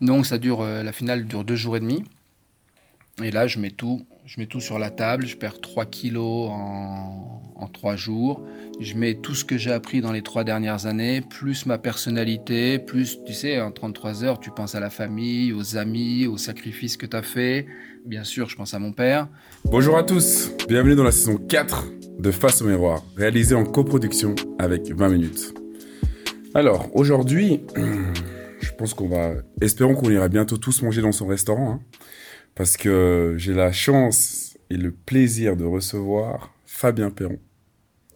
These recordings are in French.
Donc ça dure, euh, la finale dure deux jours et demi. Et là, je mets tout, je mets tout sur la table. Je perds 3 kilos en, en 3 jours. Je mets tout ce que j'ai appris dans les trois dernières années, plus ma personnalité, plus, tu sais, en 33 heures, tu penses à la famille, aux amis, aux sacrifices que tu as fait. Bien sûr, je pense à mon père. Bonjour à tous, bienvenue dans la saison 4 de Face au miroir, réalisée en coproduction avec 20 minutes. Alors, aujourd'hui, je pense qu'on va, espérons qu'on ira bientôt tous manger dans son restaurant, hein, parce que j'ai la chance et le plaisir de recevoir Fabien Perron.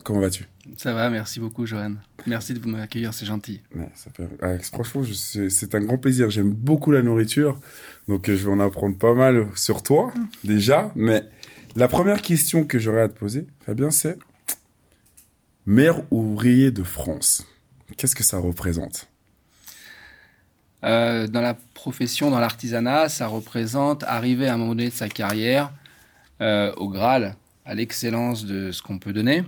Comment vas-tu? Ça va, merci beaucoup, Johan. Merci de m'accueillir, c'est gentil. Ouais, ça fait... ah, franchement, je- c'est c'est un grand plaisir. J'aime beaucoup la nourriture, donc euh, je vais en apprendre pas mal sur toi déjà. Mais la première question que j'aurais à te poser, Fabien, c'est maire ouvrier de France. Qu'est-ce que ça représente? Euh, dans la profession, dans l'artisanat, ça représente arriver à un moment donné de sa carrière euh, au Graal, à l'excellence de ce qu'on peut donner.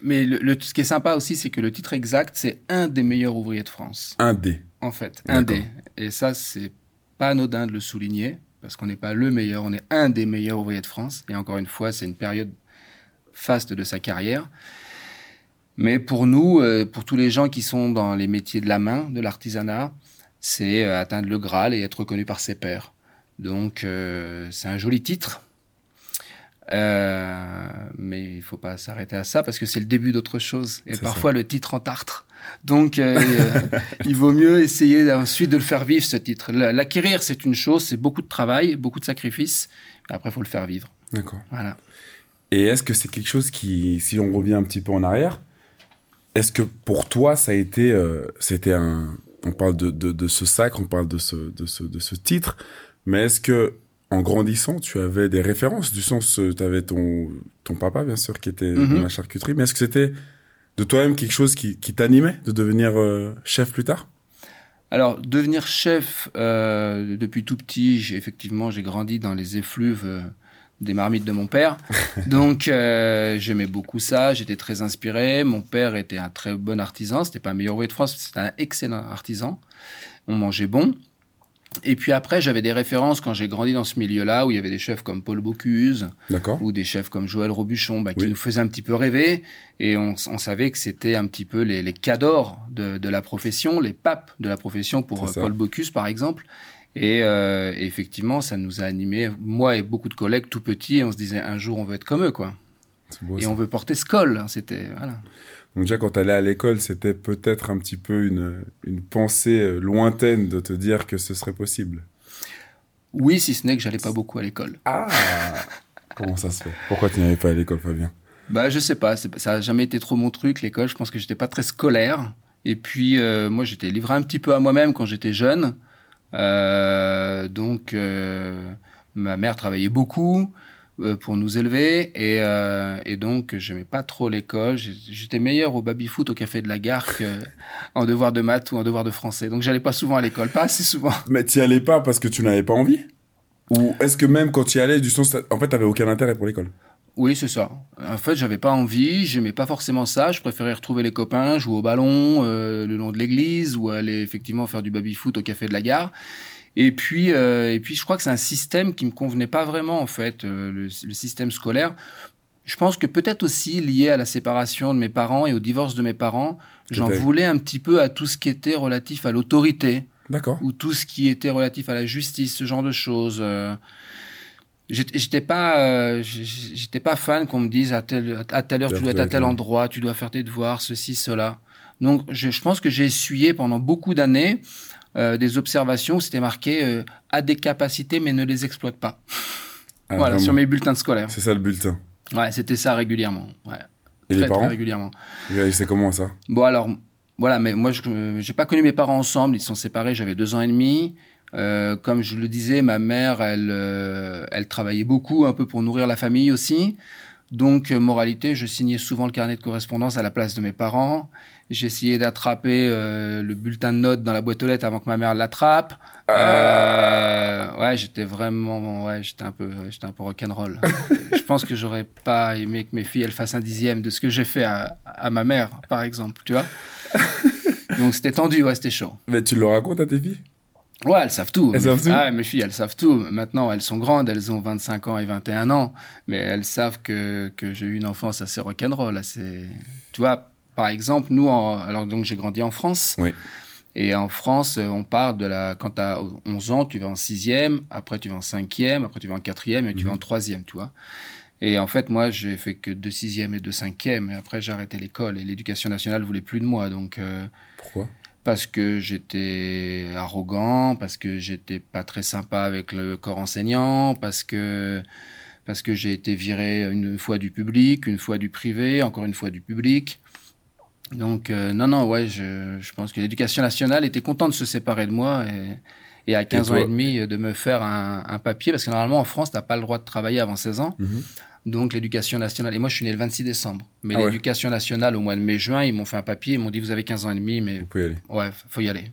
Mais le, le- ce qui est sympa aussi, c'est que le titre exact, c'est un des meilleurs ouvriers de France. Un dé. En fait, un des. Et ça, c'est pas anodin de le souligner, parce qu'on n'est pas le meilleur, on est un des meilleurs ouvriers de France. Et encore une fois, c'est une période faste de sa carrière. Mais pour nous, euh, pour tous les gens qui sont dans les métiers de la main, de l'artisanat, c'est euh, atteindre le Graal et être reconnu par ses pairs. Donc, euh, c'est un joli titre. Euh, mais il faut pas s'arrêter à ça parce que c'est le début d'autre chose. Et parfois, le titre en tartre. Donc, euh, il vaut mieux essayer ensuite de le faire vivre, ce titre. L'acquérir, c'est une chose, c'est beaucoup de travail, beaucoup de sacrifices. Après, il faut le faire vivre. D'accord. Voilà. Et est-ce que c'est quelque chose qui, si on revient un petit peu en arrière, est-ce que pour toi ça a été, euh, c'était un, on parle de, de, de ce sacre, on parle de ce, de ce, de ce titre, mais est-ce que en grandissant tu avais des références? Du sens, tu avais ton, ton papa bien sûr qui était Mhm. dans la charcuterie, mais est-ce que c'était de toi-même quelque chose qui, qui t'animait de devenir euh, chef plus tard? Alors, devenir chef euh, depuis tout petit, j'ai effectivement, j'ai grandi dans les effluves euh, des marmites de mon père. Donc, euh, j'aimais beaucoup ça. J'étais très inspiré. Mon père était un très bon artisan. C'était pas un meilleur ouvrier de France, c'était un excellent artisan. On mangeait bon. Et puis après, j'avais des références quand j'ai grandi dans ce milieu-là, où il y avait des chefs comme Paul Bocuse, ou des chefs comme Joël Robuchon, bah, qui Oui. nous faisaient un petit peu rêver. Et on, on savait que c'était un petit peu les, les cadors de, de la profession, les papes de la profession pour euh. Paul Bocuse, par exemple. Et, euh, et effectivement, ça nous a animés, moi et beaucoup de collègues tout petits, et on se disait un jour on veut être comme eux, quoi. Beau, Et ça. on veut porter ce col. hein, C'était voilà. Donc déjà, quand tu allais à l'école, c'était peut-être un petit peu une, une pensée euh, lointaine de te dire que ce serait possible. Oui, si ce n'est que j'allais pas beaucoup à l'école. Ah Comment ça se fait? Pourquoi tu n'allais pas à l'école, Fabien? Bah, je sais pas, ça a jamais été trop mon truc, l'école. Je pense que j'étais pas très scolaire. Et puis, euh, moi, j'étais livré un petit peu à moi-même quand j'étais jeune. Euh, donc, euh, ma mère travaillait beaucoup euh, pour nous élever. Et, et donc, j'aimais pas trop l'école. J'étais meilleur au baby-foot au café de la gare qu'en devoir de maths ou en devoir de français. Donc, j'allais pas souvent à l'école, pas assez souvent. Mais tu allais pas parce que tu n'avais pas envie? Ou est-ce que même quand tu y allais, du sens, en fait, tu n'avais aucun intérêt pour l'école? Oui, c'est ça. En fait, j'avais pas envie, j'aimais pas forcément ça. Je préférais retrouver les copains, jouer au ballon euh, le long de l'église ou aller effectivement faire du baby-foot au café de la gare. Et puis, euh, et puis, je crois que c'est un système qui me convenait pas vraiment en fait, euh, le, le système scolaire. Je pense que peut-être aussi lié à la séparation de mes parents et au divorce de mes parents, j'en voulais un petit peu à tout ce qui était relatif à l'autorité D'accord. ou tout ce qui était relatif à la justice, ce genre de choses. J'étais pas, euh, j'étais pas fan qu'on me dise à telle, à telle heure tu dois être à tel endroit, tu dois faire tes devoirs, ceci, cela. Donc, je, je pense que j'ai essuyé pendant beaucoup d'années euh, des observations où c'était marqué euh, a des capacités mais ne les exploite pas. Ah, voilà, vraiment. sur mes bulletins scolaires. C'est ça le bulletin. Ouais, c'était ça régulièrement. Ouais, Et très, les très parents régulièrement. C'est comment ça? Bon alors, voilà, mais moi je n'ai pas connu mes parents ensemble, ils sont séparés, j'avais deux ans et demi. Euh, comme je le disais, ma mère, elle, euh, elle travaillait beaucoup, un peu pour nourrir la famille aussi. Donc, euh, moralité, je signais souvent le carnet de correspondance à la place de mes parents. J'essayais d'attraper euh, le bulletin de notes dans la boîte aux lettres avant que ma mère l'attrape. Euh, ouais, j'étais vraiment, ouais, j'étais un peu, j'étais un peu rock'n'roll. je pense que j'aurais pas aimé que mes filles elles fassent un dixième de ce que j'ai fait à, à ma mère, par exemple, tu vois. Donc c'était tendu, ouais, c'était chaud. Mais tu le racontes à tes filles? Ouais, elles savent tout. Elles mes, savent tout Ah, mes filles, elles savent tout. Maintenant, elles sont grandes, elles ont 25 ans et 21 ans, mais elles savent que, que j'ai eu une enfance assez rock'n'roll. Assez... Tu vois, par exemple, nous, en... alors donc j'ai grandi en France. Oui. Et en France, on part de la. Quand tu as 11 ans, tu vas en sixième, après tu vas en cinquième, après tu vas en quatrième et tu Mhm. vas en troisième, tu vois. Et en fait, moi, j'ai fait que de sixième et de cinquième, et après j'ai arrêté l'école et l'éducation nationale voulait plus de moi, donc. euh, Pourquoi? Parce que j'étais arrogant, parce que j'étais pas très sympa avec le corps enseignant, parce que parce que j'ai été viré une fois du public, une fois du privé, encore une fois du public. Donc euh, non non ouais, je, je pense que l'éducation nationale était content de se séparer de moi et, et à 15 ans et demi euh, de me faire un, un papier parce que normalement en France t'as pas le droit de travailler avant 16 ans. Mhm. Donc l'éducation nationale, et moi je suis né le 26 décembre, mais Ah ouais. l'éducation nationale au mois de mai-juin, ils m'ont fait un papier, ils m'ont dit vous avez 15 ans et demi, mais Vous pouvez y aller. Ouais, faut y aller.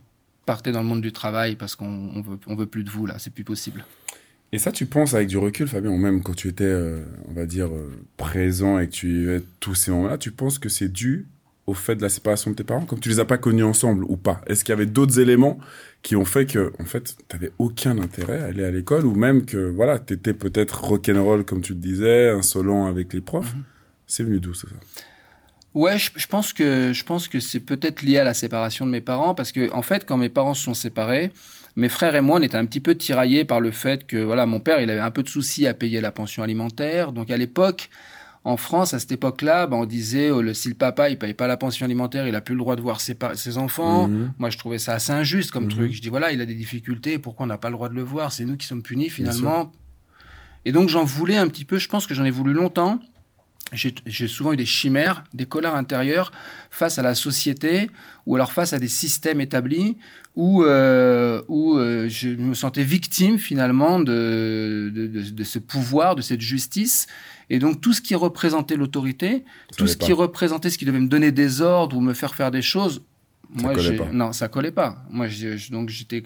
Partez dans le monde du travail parce qu'on on veut, on veut plus de vous là, c'est plus possible. Et ça, tu penses avec du recul, Fabien, ou même quand tu étais, euh, on va dire, euh, présent et que tu vivais tous ces moments-là, tu penses que c'est dû au fait de la séparation de tes parents, comme tu les as pas connus ensemble ou pas? Est-ce qu'il y avait d'autres éléments qui ont fait que, en fait, tu n'avais aucun intérêt à aller à l'école ou même que, voilà, tu étais peut-être rock'n'roll, comme tu le disais, insolent avec les profs? Mhm. C'est venu d'où, ça? Ouais, je, je pense que je pense que c'est peut-être lié à la séparation de mes parents parce que en fait, quand mes parents se sont séparés, mes frères et moi, on était un petit peu tiraillés par le fait que voilà, mon père, il avait un peu de soucis à payer la pension alimentaire. Donc à l'époque, en France, à cette époque-là, ben, on disait oh, le, si le papa il paye pas la pension alimentaire, il a plus le droit de voir ses, ses enfants. Mhm. Moi, je trouvais ça assez injuste comme Mhm. truc. Je dis voilà, il a des difficultés, pourquoi on n'a pas le droit de le voir? C'est nous qui sommes punis finalement. Et donc j'en voulais un petit peu. Je pense que j'en ai voulu longtemps. J'ai souvent eu des chimères, des colères intérieures face à la société ou alors face à des systèmes établis où, euh, où euh, je me sentais victime finalement de, de, de- de ce pouvoir, de cette justice. Et donc tout ce qui représentait l'autorité, tout ce pas. qui représentait ce qui devait me donner des ordres ou me faire faire des choses, Ça moi, collait pas. non, ça collait pas. Moi, donc j'étais.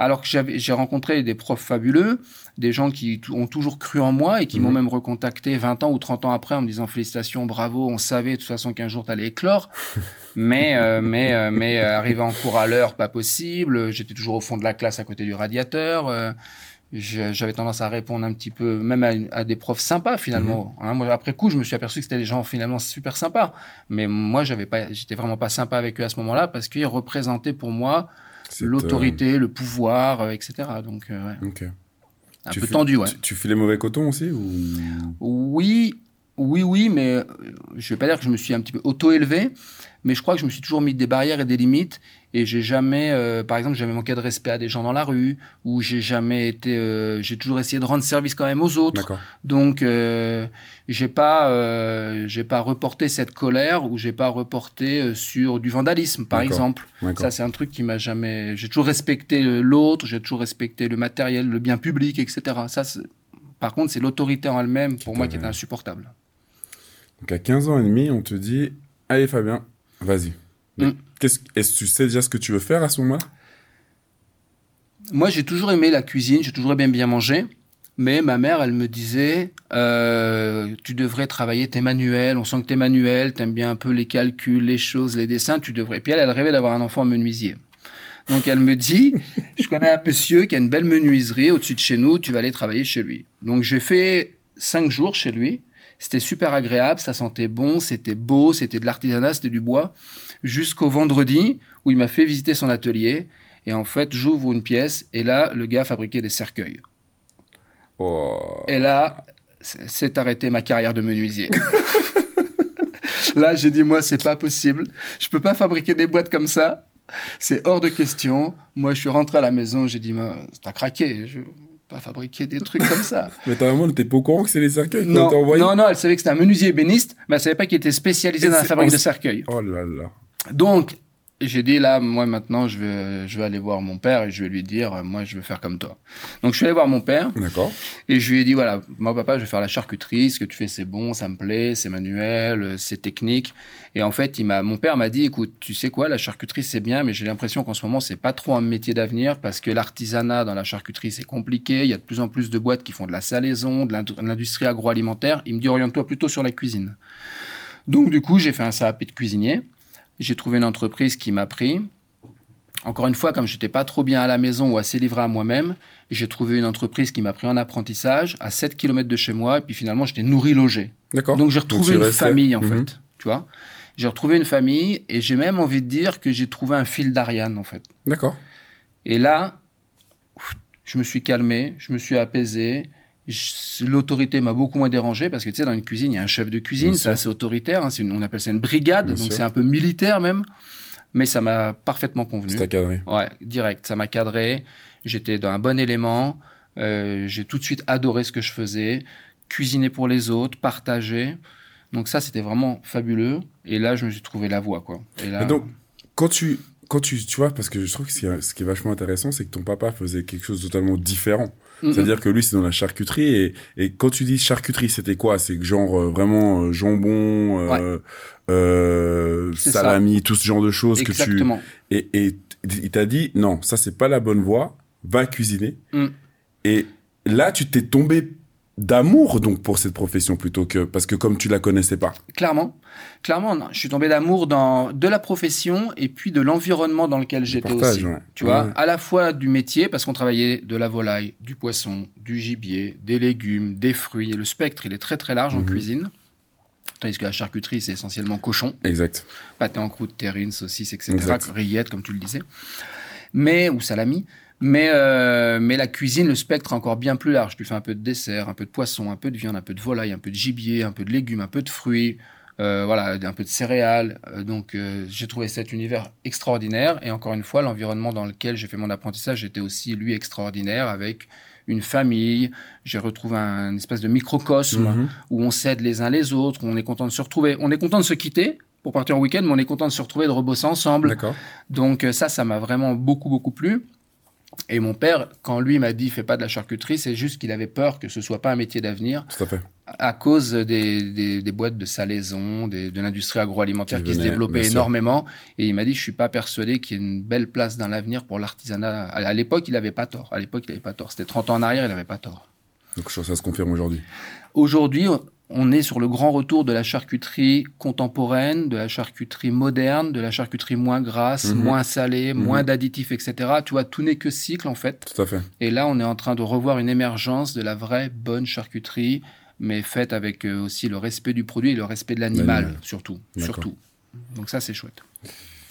Alors que j'ai rencontré des profs fabuleux, des gens qui ont toujours cru en moi et qui Mhm. m'ont même recontacté 20 ans ou 30 ans après en me disant félicitations, bravo, on savait de toute façon qu'un jour t'allais éclore. mais, euh, mais, euh, mais euh, arriver en cours à l'heure, pas possible. J'étais toujours au fond de la classe à côté du radiateur. Euh, j'avais tendance à répondre un petit peu, même à, des profs sympas finalement. Hein, moi, après coup, je me suis aperçu que c'était des gens finalement super sympas. Mais moi, j'avais pas, j'étais vraiment pas sympa avec eux à ce moment-là parce qu'ils représentaient pour moi Cette, l'autorité, le pouvoir, euh, etc. Donc, euh, ouais, euh, un Tu peu fais- tendu, ouais. Tu, tu fais les mauvais cotons aussi ou... Oui, oui, oui, mais euh, je vais pas dire que je me suis un petit peu auto-élevé, mais je crois que je me suis toujours mis des barrières et des limites, et j'ai jamais, euh, par exemple, jamais manqué de respect à des gens dans la rue, ou j'ai jamais été, euh, j'ai toujours essayé de rendre service quand même aux autres. Donc, euh, j'ai pas, euh, j'ai pas reporté cette colère, ou j'ai pas reporté sur du vandalisme, par exemple. Ça, c'est un truc qui m'a jamais. J'ai toujours respecté l'autre, j'ai toujours respecté le matériel, le bien public, etc. Ça, par contre, c'est l'autorité en elle-même pour moi qui était insupportable. Donc à 15 ans et demi, on te dit Allez Fabien, vas-y. Mm. qu'est-ce- Est-ce que tu sais déjà ce que tu veux faire à ce moment-là? Moi, j'ai toujours aimé la cuisine, j'ai toujours aimé bien manger. Mais ma mère, elle me disait, euh, tu devrais travailler tes manuels. On sent que t'es manuel, t'aimes bien un peu les calculs, les choses, les dessins. Tu devrais. Puis elle, elle rêvait d'avoir un enfant menuisier. Donc elle me dit, je connais un monsieur qui a une belle menuiserie au-dessus de chez nous. Tu vas aller travailler chez lui. Donc j'ai fait cinq jours chez lui. C'était super agréable, ça sentait bon, c'était beau, c'était de l'artisanat, c'était du bois. Jusqu'au vendredi où il m'a fait visiter son atelier. Et en fait, j'ouvre une pièce et là, le gars fabriquait des cercueils. Oh. Et là, c'est arrêté ma carrière de menuisier. là, j'ai dit, moi, c'est pas possible. Je peux pas fabriquer des boîtes comme ça. C'est hors de question. Moi, je suis rentré à la maison, j'ai dit, moi, t'as craqué. Je pas fabriquer des trucs comme ça. Mais ta maman n'était pas au courant que c'est les cercueils qu'on non, envoyé non, non, elle savait que c'était un menuisier ébéniste, mais elle savait pas qu'il était spécialisé Et dans la fabrique de cercueils. Oh là là. Donc, j'ai dit là, moi maintenant, je vais, je vais aller voir mon père et je vais lui dire, euh, moi, je veux faire comme toi. Donc, je suis allé voir mon père D'accord. et je lui ai dit, voilà, moi, papa, je vais faire la charcuterie. Ce que tu fais, c'est bon, ça me plaît, c'est manuel, euh, c'est technique. Et en fait, il m'a, mon père m'a dit, écoute, tu sais quoi, la charcuterie, c'est bien, mais j'ai l'impression qu'en ce moment, c'est pas trop un métier d'avenir parce que l'artisanat dans la charcuterie, c'est compliqué. Il y a de plus en plus de boîtes qui font de la salaison, de l'indu- de l'industrie agroalimentaire. Il me dit, oriente-toi plutôt sur la cuisine. Donc, du coup, j'ai fait un CAP de cuisinier. J'ai trouvé une entreprise qui m'a pris. encore une fois, comme j'étais pas trop bien à la maison ou assez livré à moi-même, j'ai trouvé une entreprise qui m'a pris en apprentissage à 7 km de chez moi. Et puis finalement, j'étais nourri logé. D'accord. Donc j'ai retrouvé une restais- famille en Mhm. fait. Tu vois J'ai retrouvé une famille et j'ai même envie de dire que j'ai trouvé un fil d'Ariane en fait. D'accord. Et là, je me suis calmé, je me suis apaisé. L'autorité m'a beaucoup moins dérangé parce que tu sais, dans une cuisine, il y a un chef de cuisine, c'est assez autoritaire. hein, une- on appelle ça une brigade, Bien donc c'est un peu militaire même. Mais ça m'a parfaitement convenu. C'est cadré. Ouais, direct. Ça m'a cadré. J'étais dans un bon élément. Euh, j'ai tout de suite adoré ce que je faisais. Cuisiner pour les autres, partager. Donc ça, c'était vraiment fabuleux. Et là, je me suis trouvé la voie, quoi. Et là, Et donc, quand tu, quand tu, tu vois, parce que je trouve que ce qui est, ce qui est vachement intéressant, c'est que ton papa faisait quelque chose de totalement différent. Mm. C'est-à-dire que lui, c'est dans la charcuterie. Et, et quand tu dis charcuterie, c'était quoi? C'est genre euh, vraiment euh, jambon, euh, ça. salami, tout ce genre de choses que tu. Exactement. Et, et il t'a dit non, ça c'est pas la bonne voie. Va cuisiner. Mm. Et là, tu t'es tombé d'amour donc pour cette profession plutôt que parce que comme tu la connaissais pas. Clairement. Clairement, non. je suis tombé d'amour dans de la profession et puis de l'environnement dans lequel j'étais aussi. ouais. Tu vois, à la fois du métier, parce qu'on travaillait de la volaille, du poisson, du gibier, des légumes, des fruits. Et le spectre, il est très très large en Mhm. cuisine. Tandis que la charcuterie, c'est essentiellement cochon. Exact. pâté en croûte, terrine, saucisse, etc. Exact. Rillettes, comme tu le disais. Mais, ou salami. Mais, euh, mais la cuisine, le spectre est encore bien plus large. Tu fais un peu de dessert, un peu de poisson, un peu de viande, un peu de volaille, un peu de gibier, un peu de légumes, un peu de fruits, euh, voilà, un peu de céréales. Euh, donc, euh, j'ai trouvé cet univers extraordinaire. Et encore une fois, l'environnement dans lequel j'ai fait mon apprentissage était aussi, lui, extraordinaire, avec une famille. J'ai retrouvé un, espèce de microcosme Mhm. où on s'aide les uns les autres, où on est content de se retrouver. On est content de se quitter pour partir en week-end, mais on est content de se retrouver, de rebosser ensemble. D'accord. Donc euh, ça, ça m'a vraiment beaucoup, beaucoup plu. Et mon père, quand lui m'a dit fais pas de la charcuterie, c'est juste qu'il avait peur que ce soit pas un métier d'avenir Tout à fait. à cause des, des, des boîtes de salaison, des- de l'industrie agroalimentaire Qui qui, se développait énormément. Et il m'a dit je suis pas persuadé qu'il y ait une belle place dans l'avenir pour l'artisanat. À, l'époque, il avait pas tort. À l'époque, il avait pas tort. C'était 30 ans en arrière, il avait pas tort. Donc ça se confirme aujourd'hui. Aujourd'hui, on est sur le grand retour de la charcuterie contemporaine, de la charcuterie moderne, de la charcuterie moins grasse, Mhm. moins salée, Mhm. moins d'additifs, etc. Tu vois, tout n'est que cycle en fait. Tout à fait. Et là, on est en train de revoir une émergence de la vraie bonne charcuterie, mais faite avec euh, aussi le respect du produit et le respect de l'animal, surtout. Surtout. Donc ça, c'est chouette.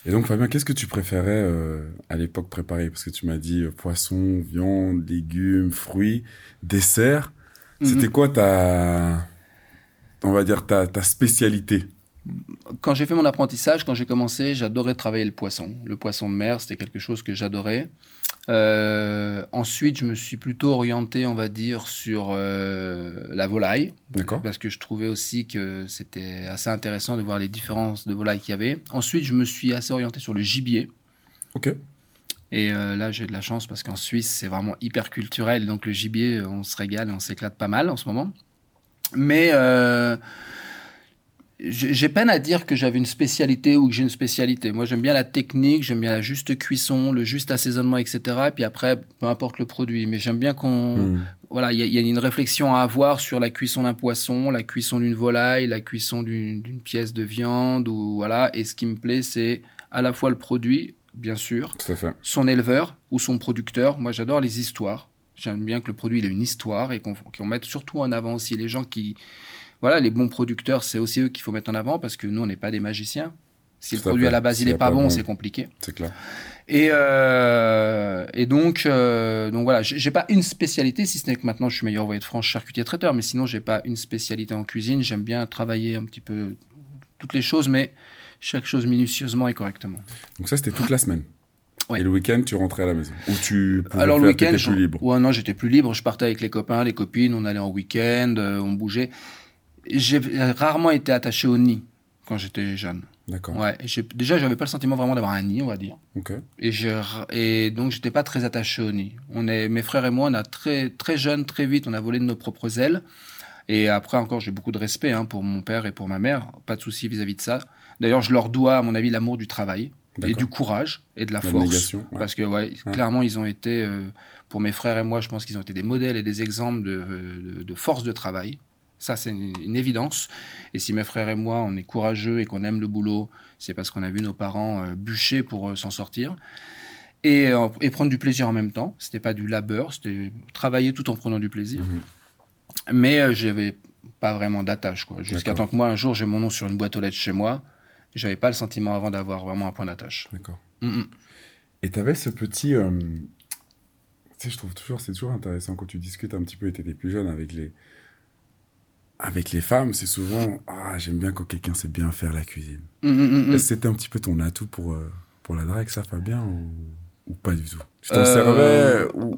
Et donc Fabien, qu'est-ce que tu préférais euh, à l'époque préparer Parce que tu m'as dit euh, poisson, viande, légumes, fruits, dessert. C'était Mhm. quoi ta, on va dire ta, ta spécialité Quand j'ai fait mon apprentissage, quand j'ai commencé, j'adorais travailler le poisson. Le poisson de mer, c'était quelque chose que j'adorais. Euh, ensuite, je me suis plutôt orienté, on va dire, sur euh, la volaille. D'accord. Parce que je trouvais aussi que c'était assez intéressant de voir les différences de volaille qu'il y avait. Ensuite, je me suis assez orienté sur le gibier. Ok. Et euh, là, j'ai de la chance parce qu'en Suisse, c'est vraiment hyper culturel. Donc, le gibier, on se régale et on s'éclate pas mal en ce moment. Mais euh, j'ai peine à dire que j'avais une spécialité ou que j'ai une spécialité. Moi, j'aime bien la technique, j'aime bien la juste cuisson, le juste assaisonnement, etc. Et puis après, peu importe le produit. Mais j'aime bien qu'on Hmm. voilà, il y, y a une réflexion à avoir sur la cuisson d'un poisson, la cuisson d'une volaille, la cuisson d'une pièce de viande ou voilà. Et ce qui me plaît, c'est à la fois le produit, bien sûr, son éleveur ou son producteur. Moi, j'adore les histoires. J'aime bien que le produit il ait une histoire et qu'on mette surtout en avant aussi les gens qui, voilà, les bons producteurs, c'est aussi eux qu'il faut mettre en avant parce que nous, on n'est pas des magiciens. Si le produit à la base il est pas pas bon, bon. c'est compliqué. C'est clair. Et, euh, et donc, euh, donc voilà, j'ai pas une spécialité, si ce n'est que maintenant je suis meilleur envoyé de France charcutier traiteur, mais sinon j'ai pas une spécialité en cuisine. J'aime bien travailler un petit peu toutes les choses, mais chaque chose minutieusement et correctement. Donc ça, c'était toute la semaine. Ouais. Et le week-end, tu rentrais à la maison. Ou tu pouvais Alors le week-end, plus libre. ouais, non, j'étais plus libre. Je partais avec les copains, les copines, on allait en week-end, euh, on bougeait. J'ai rarement été attaché au nid quand j'étais jeune. D'accord. Ouais, déjà, j'avais pas le sentiment vraiment d'avoir un nid, on va dire. Ok. Et, je, et donc, j'étais pas très attaché au nid. On est, mes frères et moi, on a très, très jeunes, très vite, on a volé de nos propres ailes. Et après, encore, j'ai beaucoup de respect hein, pour mon père et pour ma mère. Pas de souci vis-à-vis de ça. D'ailleurs, je leur dois, à mon avis, l'amour du travail et du courage et de la, La force. ouais. Parce que, ouais, clairement, ils ont été, euh, pour mes frères et moi, je pense qu'ils ont été des modèles et des exemples de, de, de force de travail. Ça, c'est une, une évidence. Et si mes frères et moi, on est courageux et qu'on aime le boulot, c'est parce qu'on a vu nos parents euh, bûcher pour euh, s'en sortir. et, euh, et prendre du plaisir en même temps. C'était pas du labeur, c'était travailler tout en prenant du plaisir. Mhm. Mais euh, j'avais pas vraiment d'attache, quoi. Jusqu'à temps que moi, un jour, j'ai mon nom sur une boîte aux lettres chez moi. J'avais pas le sentiment avant d'avoir vraiment un point d'attache. D'accord. Mm, mm. Et tu avais ce petit. euh, Tu sais, je trouve toujours, c'est toujours intéressant quand tu discutes un petit peu et tu étais plus jeune avec les. Avec les femmes, c'est souvent. Ah, j'aime bien quand quelqu'un sait bien faire la cuisine. Mm. Est-ce que c'était un petit peu ton atout pour, euh, pour la drague, ça, Fabien, ou, ou pas du tout? Tu t'en Euh, servais ou...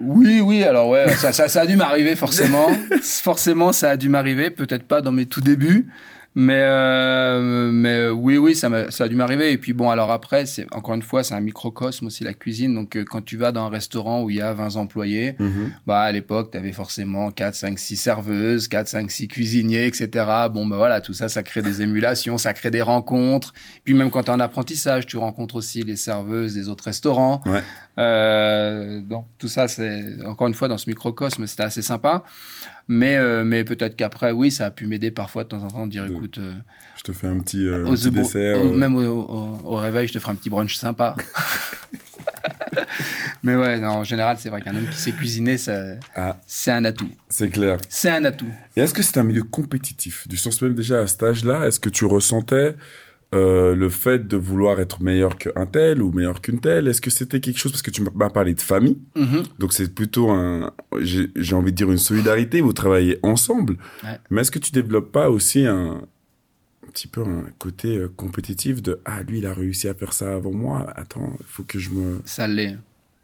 Oui, oui, alors ouais, ça, ça, ça a dû m'arriver forcément. forcément, ça a dû m'arriver, peut-être pas dans mes tout débuts, mais, euh, mais oui, oui, ça, m'a- ça a dû m'arriver. Et puis bon, alors après, c'est encore une fois, c'est un microcosme aussi la cuisine. Donc euh, quand tu vas dans un restaurant où il y a 20 employés, Mhm. bah à l'époque, tu avais forcément 4, 5, 6 serveuses, 4, 5, 6 cuisiniers, etc. Bon, bah voilà, tout ça, ça crée des émulations, ça crée des rencontres. Puis même quand tu es en apprentissage, tu rencontres aussi les serveuses des autres restaurants. Ouais. Euh, donc tout ça, c'est encore une fois dans ce microcosme, c'était assez sympa. Mais, euh, mais peut-être qu'après, oui, ça a pu m'aider parfois de temps en temps de dire, De- écoute, euh, Je te fais un petit, euh, un petit dessert. au- euh, même au, au- au réveil, je te ferai un petit brunch sympa. mais ouais, non, en général, c'est vrai qu'un homme qui sait cuisiner, Ah, c'est un atout. c'est clair. C'est un atout. Et est-ce que c'est un milieu compétitif? Du sens même déjà à cet âge-là, est-ce que tu ressentais euh, le fait de vouloir être meilleur qu'un tel ou meilleur qu'une telle Est-ce que c'était quelque chose Parce que tu m'as parlé de famille, Mhm. donc c'est plutôt un, j'ai j'ai envie de dire une solidarité, vous travaillez ensemble. Ouais. Mais est-ce que tu développes pas aussi un, un petit peu un côté euh, compétitif de ah lui il a réussi à faire ça avant moi, attends il faut que je me Ça l'est.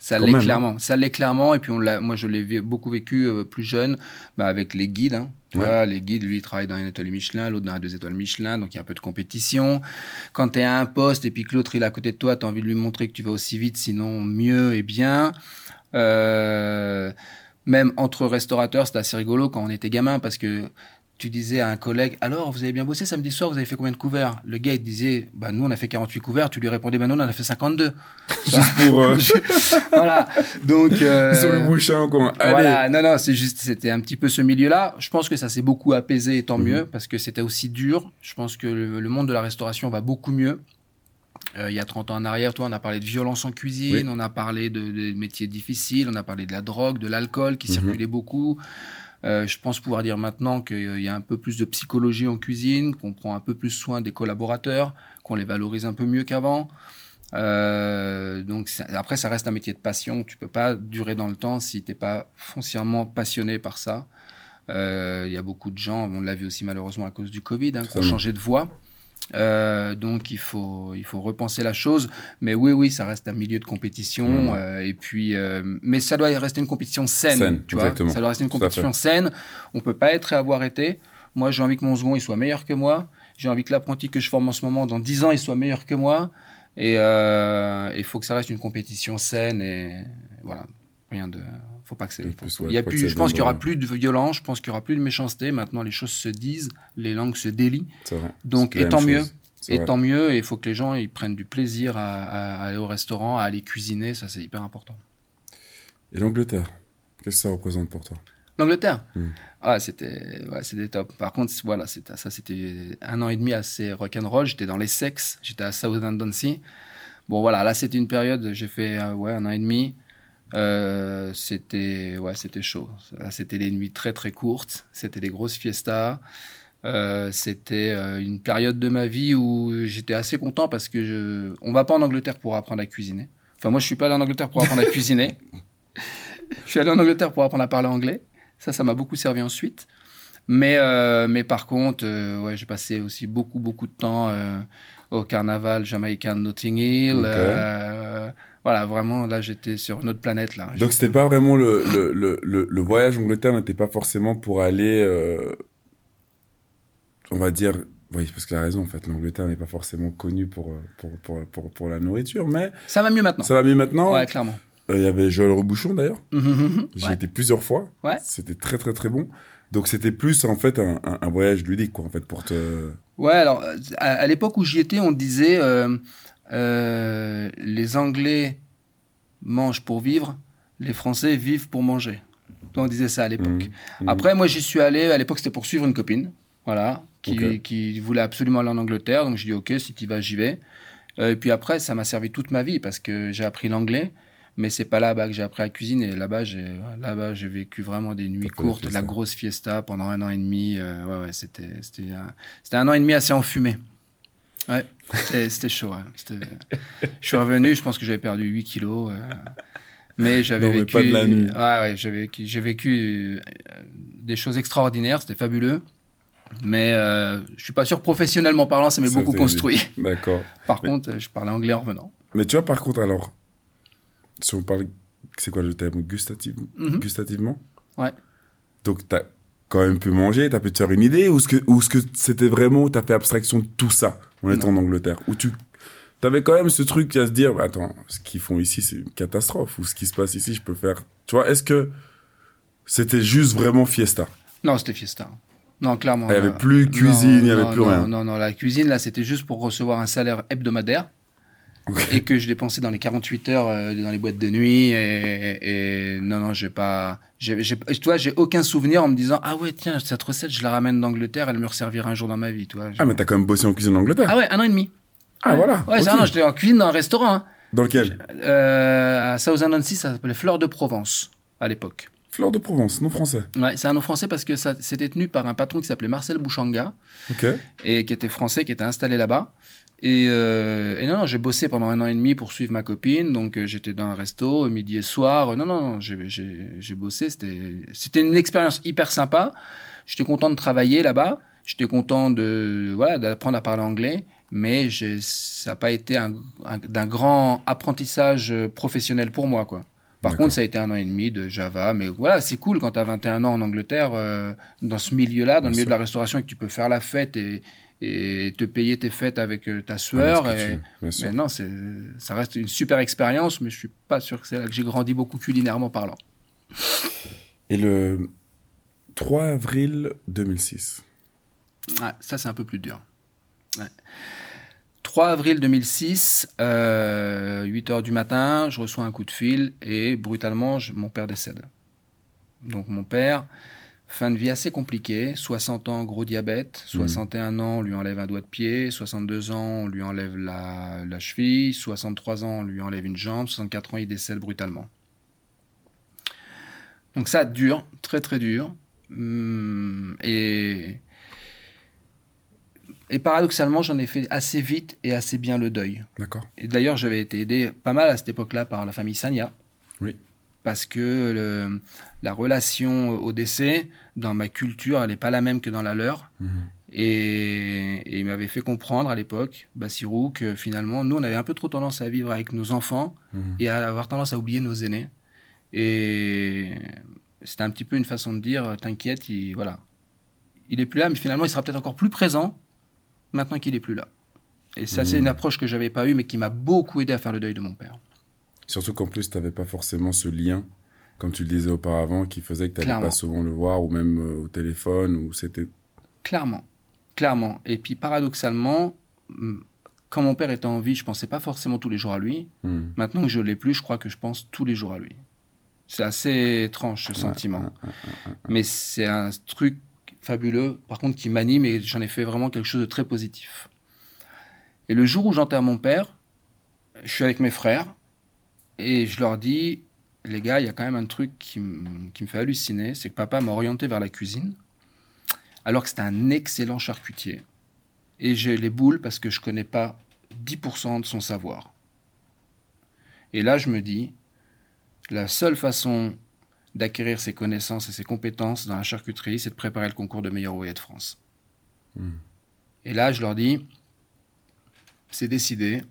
Ça l'est hein. clairement. Ça l'est clairement. Et puis, on l'a, moi, je l'ai beaucoup vécu euh, plus jeune bah, avec les guides. Hein. Tu Ouais. vois, les guides, lui, il travaille dans une étoile Michelin, l'autre dans la deux étoiles Michelin. Donc, il y a un peu de compétition. Quand tu es à un poste et puis que l'autre, il est à côté de toi, tu as envie de lui montrer que tu vas aussi vite, sinon mieux et bien. Euh, même entre restaurateurs, c'était assez rigolo quand on était gamin parce que tu disais à un collègue, alors, vous avez bien bossé samedi soir, vous avez fait combien de couverts? Le gars, il te disait, bah, nous, on a fait 48 couverts. Tu lui répondais, bah, nous, on en a fait 52. juste pour euh, voilà. Donc, euh, sur le bouchon quoi. Allez. voilà. Non, non, c'est juste, c'était un petit peu ce milieu-là. Je pense que ça s'est beaucoup apaisé, et tant Mhm. mieux, parce que c'était aussi dur. Je pense que le, le monde de la restauration va beaucoup mieux. Euh, il y a 30 ans en arrière, toi, on a parlé de violence en cuisine, Oui. on a parlé de, de métiers difficiles, on a parlé de la drogue, de l'alcool qui Mhm. circulait beaucoup. Euh, je pense pouvoir dire maintenant qu'il y a un peu plus de psychologie en cuisine, qu'on prend un peu plus soin des collaborateurs, qu'on les valorise un peu mieux qu'avant. Euh, donc ça- après, ça reste un métier de passion. Tu peux pas durer dans le temps si t'es pas foncièrement passionné par ça. Euh, Il y a beaucoup de gens, on l'a vu aussi malheureusement à cause du Covid, hein, qui ont changé de voie. Euh, donc il faut il faut repenser la chose. Mais oui oui, ça reste un milieu de compétition. Mhm. euh, et puis, euh, mais ça doit rester une compétition saine. Saine, tu vois ça doit rester une compétition saine. On peut pas être et avoir été. Moi, j'ai envie que mon second il soit meilleur que moi. J'ai envie que l'apprenti que je forme en ce moment, dans 10 ans, il soit meilleur que moi. Et il faut que ça reste une compétition saine et voilà. Rien de. Faut pas que c'est. Et plus, ouais, il y a faut pas plus, je pense qu'il y aura plus de violence, je pense qu'il y aura plus de méchanceté. Maintenant, les choses se disent, les langues se délient. Vrai. Donc, et tant mieux. Et vrai. tant mieux. Et il faut que les gens ils prennent du plaisir à, aller au restaurant, à aller cuisiner. Ça, c'est hyper important. Et l'Angleterre, qu'est-ce que ça représente pour toi? L'Angleterre? Mm. Ah, c'était ouais, c'était top. Par contre, voilà, c'était ça c'était un an et demi assez rock'n'roll. J'étais dans les sexes, j'étais à Southampton-Sea. Bon, voilà, là, c'était une période, j'ai fait euh, ouais, un an et demi. Euh, c'était ouais, c'était chaud. C'était des nuits très très courtes, c'était des grosses fiestas. Euh, c'était euh, une période de ma vie où j'étais assez content parce que je... on va pas en Angleterre pour apprendre à cuisiner. Enfin, moi, je suis pas allé en Angleterre pour apprendre à cuisiner. Je suis allé en Angleterre pour apprendre à parler anglais. Ça, ça m'a beaucoup servi ensuite. Mais, euh, mais par contre, euh, ouais, j'ai passé aussi beaucoup, beaucoup de temps euh, au carnaval jamaïcain de Notting Hill. Voilà, vraiment, là, j'étais sur une autre planète. Là. Donc c'était pas vraiment le, le, le, le, voyage en Angleterre n'était pas forcément pour aller, euh, on va dire, oui parce qu'il a raison en fait, l'Angleterre n'est pas forcément connue pour, pour, pour, pour, pour la nourriture, mais Ça va mieux maintenant. ça va mieux maintenant. Ouais, clairement. Euh, Il y avait Joël Rebouchon d'ailleurs, j'y Ouais. étais plusieurs fois, Ouais. c'était très très très bon. Donc c'était plus en fait un, un, un voyage ludique quoi en fait pour te... Ouais, alors à, à l'époque où j'y étais, on disait euh, euh, les Anglais mangent pour vivre, les Français vivent pour manger. On disait ça à l'époque. Mhm. Mhm. Après, moi, j'y suis allé. À l'époque, c'était pour suivre une copine, voilà, qui, voulait absolument aller en Angleterre. Donc, je dis OK, si tu vas, j'y vais. Euh, et puis après, ça m'a servi toute ma vie parce que j'ai appris l'anglais. Mais c'est pas là-bas que j'ai appris à cuisiner. Là-bas, j'ai là-bas j'ai vécu vraiment des nuits courtes, de la grosse fiesta pendant un an et demi. Euh, ouais, ouais, c'était c'était un, c'était un an et demi assez enfumé. Ouais, c'était chaud. Ouais. Je suis revenu, je pense que j'avais perdu 8 kilos. Euh, mais j'avais vécu. Pas de la nuit. Ouais, ouais, j'ai vécu, euh, des choses extraordinaires. C'était fabuleux. Mais euh, je suis pas sûr professionnellement parlant, ça m'est beaucoup construit. D'accord. Par contre, je parlais anglais en revenant. Mais tu vois, par contre, alors, si on parle, c'est quoi le terme? Gustative, Mhm. gustativement? Ouais. Donc, tu as quand même pu manger, tu as pu te faire une idée, ou est-ce que ou est-ce que c'était vraiment, tu as fait abstraction de tout ça en étant en Angleterre Ou tu avais quand même ce truc à se dire, bah, attends, ce qu'ils font ici, c'est une catastrophe, ou ce qui se passe ici, je peux faire. Tu vois, est-ce que c'était juste vraiment fiesta? Non, c'était fiesta. Non, clairement. Il y avait euh, plus cuisine, il y avait non, plus rien. Non, non, la cuisine, là, c'était juste pour recevoir un salaire hebdomadaire. Et que je dépensais dans les 48 heures euh, dans les boîtes de nuit. Et, et non, non, j'ai pas. j'ai- vois, j'ai aucun souvenir en me disant Ah ouais, tiens, cette recette, je la ramène d'Angleterre, elle me resservira un jour dans ma vie. Tu vois, Ah, mais t'as quand même bossé en cuisine en Angleterre. Ah ouais, un an et demi. Ah, voilà. Ouais, c'est ok. un an, j'étais en cuisine dans un restaurant. hein. Dans lequel? Euh, à Southend-on-Sea, ça s'appelait Fleur de Provence à l'époque. Fleur de Provence, non français. Ouais, c'est un nom français parce que ça c'était tenu par un patron qui s'appelait Marcel Bouchanga. Ok. et qui était français, qui était installé là-bas. Et, euh, et non, non, j'ai bossé pendant un an et demi pour suivre ma copine. Donc euh, j'étais dans un resto midi et soir. Non, non, non, j'ai- bossé. C'était une expérience hyper sympa. J'étais content de travailler là-bas. J'étais content de voilà d'apprendre à parler anglais. Mais ça n'a pas été un, un- d'un grand apprentissage professionnel pour moi, quoi. Par contre, ça a été un an et demi de Java. Mais voilà, c'est cool quand tu as 21 ans en Angleterre, euh, dans ce milieu-là, dans Bien le milieu sûr. de la restauration, et que tu peux faire la fête et, et te payer tes fêtes avec euh, ta sueur. Que et- tu- mais non, ça reste une super expérience, mais je suis pas sûr que c'est là que j'ai grandi beaucoup culinairement parlant. Et le 3 avril 2006. Ouais, ça, c'est un peu plus dur. Ouais. 3 avril 2006, euh, 8 heures du matin, je reçois un coup de fil et brutalement, je- mon père décède. Donc mon père, fin de vie assez compliquée, 60 ans, gros diabète, 61 ans, on lui enlève un doigt de pied, 62 ans, on lui enlève la, la cheville, 63 ans, on lui enlève une jambe, 64 ans, il décède brutalement. Donc ça, dur, très très dur. Hum, et, et paradoxalement, j'en ai fait assez vite et assez bien le deuil. D'accord. Et d'ailleurs, j'avais été aidé pas mal à cette époque-là par la famille Sagna. Oui. Parce que le- la relation au décès, dans ma culture, elle n'est pas la même que dans la leur. Mhm. Et, et il m'avait fait comprendre à l'époque, Bassirou, que finalement, nous, on avait un peu trop tendance à vivre avec nos enfants Mhm. et à avoir tendance à oublier nos aînés. Et c'était un petit peu une façon de dire, t'inquiète, il, voilà. il est plus là, mais finalement, il sera peut-être encore plus présent maintenant qu'il est plus là. Et ça, c'est Mhm. une approche que j'avais pas eue, mais qui m'a beaucoup aidé à faire le deuil de mon père. Surtout qu'en plus, tu n'avais pas forcément ce lien, comme tu le disais auparavant, qui faisait que tu n'allais pas souvent le voir, ou même euh, au téléphone, ou c'était. Clairement. Clairement. Et puis, paradoxalement, quand mon père était en vie, je pensais pas forcément tous les jours à lui. Mhm. Maintenant que je l'ai plus, je crois que je pense tous les jours à lui. C'est assez étrange ce sentiment. Mais c'est un truc fabuleux, par contre, qui m'anime et j'en ai fait vraiment quelque chose de très positif. Et le jour où j'enterre mon père, je suis avec mes frères et je leur dis, les gars, il y a quand même un truc qui, me fait halluciner, c'est que papa m'a orienté vers la cuisine, alors que c'était un excellent charcutier. Et j'ai les boules parce que je connais pas 10% de son savoir. Et là, je me dis, la seule façon d'acquérir ses connaissances et ses compétences dans la charcuterie, c'est de préparer le concours de meilleur ouvrier de France. Mhm. Et là, je leur dis, c'est décidé,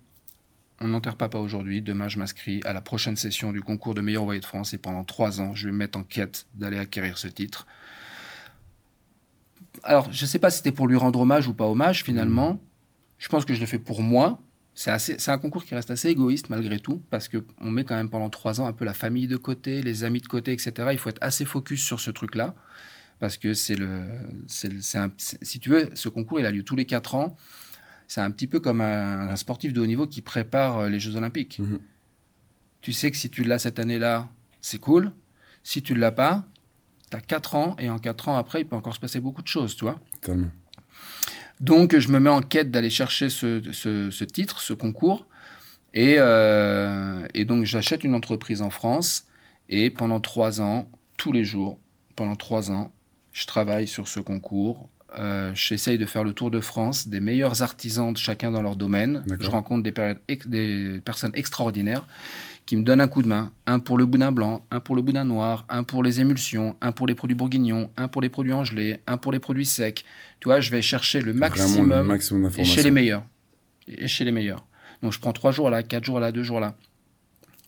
on n'enterre papa aujourd'hui, demain je m'inscris à la prochaine session du concours de meilleur ouvrier de France et pendant trois ans, je vais me mettre en quête d'aller acquérir ce titre. Alors, je ne sais pas si c'était pour lui rendre hommage ou pas hommage finalement. Je pense que je le fais pour moi. C'est un concours qui reste assez égoïste malgré tout, parce qu'on met quand même pendant trois ans un peu la famille de côté, les amis de côté, etc. Il faut être assez focus sur ce truc-là, parce que c'est le, c'est- si tu veux, ce concours il a lieu tous les quatre ans. C'est un petit peu comme un, un sportif de haut niveau qui prépare euh, les Jeux Olympiques. Mhm. Tu sais que si tu l'as cette année-là, c'est cool. Si tu ne l'as pas, tu as quatre ans, et en quatre ans après, il peut encore se passer beaucoup de choses, tu vois. Totalement. Donc, je me mets en quête d'aller chercher ce, ce, ce, titre, ce concours. Et, euh, et donc, j'achète une entreprise en France. Et pendant trois ans, tous les jours, pendant trois ans, je travaille sur ce concours. Euh, J'essaye de faire le tour de France des meilleurs artisans, chacun dans leur domaine. Je rencontre des, des, personnes extraordinaires qui me donnent un coup de main. Un pour le boudin blanc, un pour le boudin noir, un pour les émulsions, un pour les produits bourguignons, un pour les produits angelés, un pour les produits secs. Tu vois, je vais chercher le maximum, maximum et chez les meilleurs. Et chez les meilleurs. Donc je prends trois jours là, quatre jours là, deux jours là.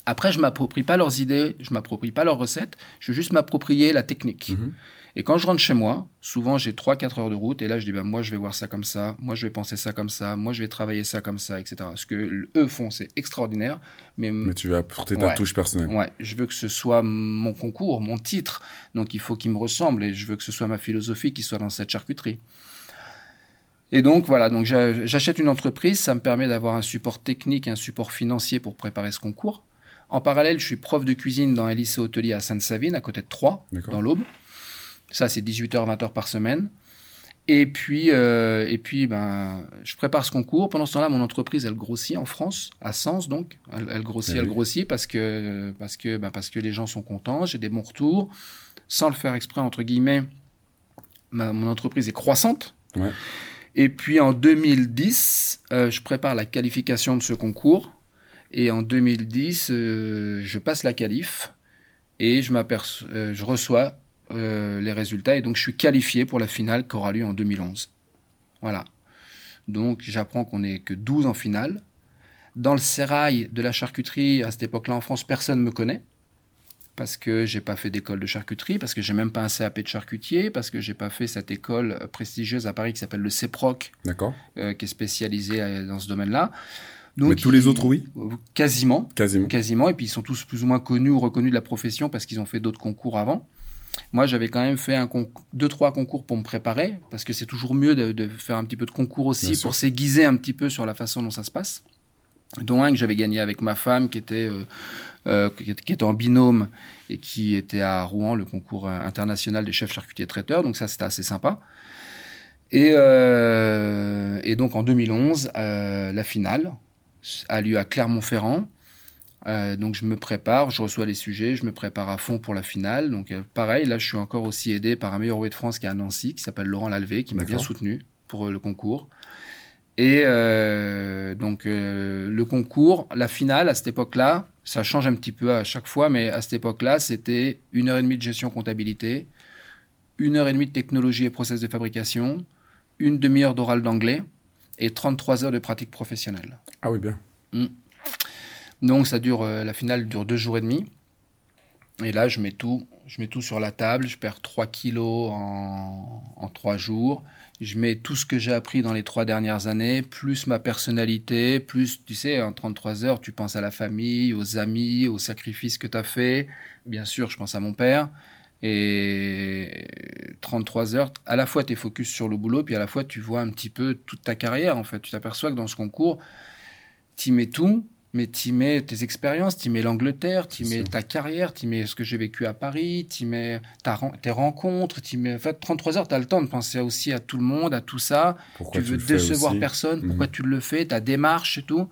Après, je m'approprie pas leurs idées, je m'approprie pas leurs recettes, je veux juste m'approprier la technique. Mhm. Et quand je rentre chez moi, souvent j'ai 3-4 heures de route et là je dis, ben, moi je vais voir ça comme ça, moi je vais penser ça comme ça, moi je vais travailler ça comme ça, etc. Ce que eux font, c'est extraordinaire. Mais, mais tu vas apporter ta touche personnelle. Ouais, je veux que ce soit mon concours, mon titre. Donc il faut qu'il me ressemble et je veux que ce soit ma philosophie qui soit dans cette charcuterie. Et donc voilà, donc j'achète une entreprise, ça me permet d'avoir un support technique, un support financier pour préparer ce concours. En parallèle, je suis prof de cuisine dans un lycée hôtelier à Sainte-Savine, à côté de Troyes, dans l'Aube. Ça, c'est 18h, 20h par semaine. Et puis, euh, et puis ben, je prépare ce concours. Pendant ce temps-là, mon entreprise, elle grossit en France, à Sens donc. Elle, grossit, elle grossit parce que, parce, que, ben, parce que les gens sont contents, j'ai des bons retours. Sans le faire exprès, entre guillemets, mon entreprise est croissante. Et puis en 2010, euh, je prépare la qualification de ce concours. Et en 2010, euh, je passe la qualif et je, je reçois euh, les résultats. Et donc, je suis qualifié pour la finale qui aura lieu en 2011. Voilà. Donc, j'apprends qu'on n'est que 12 en finale. Dans le sérail de la charcuterie, à cette époque-là en France, personne ne me connaît. Parce que j'ai pas fait d'école de charcuterie, parce que j'ai même pas un CAP de charcutier, parce que j'ai pas fait cette école prestigieuse à Paris qui s'appelle le CEPROC, euh, qui est spécialisée euh, dans ce domaine-là. Donc, Mais tous les autres, oui Quasiment. Quasiment. Quasiment. Et puis, ils sont tous plus ou moins connus ou reconnus de la profession parce qu'ils ont fait d'autres concours avant. Moi, j'avais quand même fait un deux, trois concours pour me préparer, parce que c'est toujours mieux de, faire un petit peu de concours aussi pour s'aiguiser un petit peu sur la façon dont ça se passe. Dont un que j'avais gagné avec ma femme, qui était, euh, euh, qui était en binôme et qui était à Rouen, le concours international des chefs charcutiers traiteurs. Donc ça, c'était assez sympa. Et, euh, et, donc en 2011, la finale a lieu à Clermont-Ferrand. Euh, donc je me prépare, je reçois les sujets, je me prépare à fond pour la finale. Donc euh, pareil, là je suis encore aussi aidé par un meilleur roué de France qui est à Nancy, qui s'appelle Laurent Lalvé, qui m'a bien soutenu pour euh, le concours. Et donc le concours, la finale à cette époque-là, ça change un petit peu à chaque fois, mais à cette époque-là, c'était une heure et demie de gestion comptabilité, une heure et demie de technologie et process de fabrication, une demi-heure d'oral d'anglais et 33 heures de pratique professionnelle. Ah oui, bien. Mmh. Donc ça dure, euh, la finale dure deux jours et demi. Et là, je mets tout, je mets tout sur la table. Je perds 3 kilos en, en 3 jours. Je mets tout ce que j'ai appris dans les trois dernières années, plus ma personnalité, plus, tu sais, en 33 heures, tu penses à la famille, aux amis, aux sacrifices que tu as fait. Bien sûr, je pense à mon père. Et 33 heures, à la fois tu es focus sur le boulot, puis à la fois tu vois un petit peu toute ta carrière, en fait. Tu t'aperçois que dans ce concours, tu mets tout, mais tu mets tes expériences, tu mets l'Angleterre, tu mets ta carrière, tu mets ce que j'ai vécu à Paris, tu mets ta, tes rencontres, tu mets. En fait, 33 heures, tu as le temps de penser aussi à tout le monde, à tout ça. Pourquoi tu veux décevoir personne, mhm. pourquoi tu le fais, ta démarche et tout.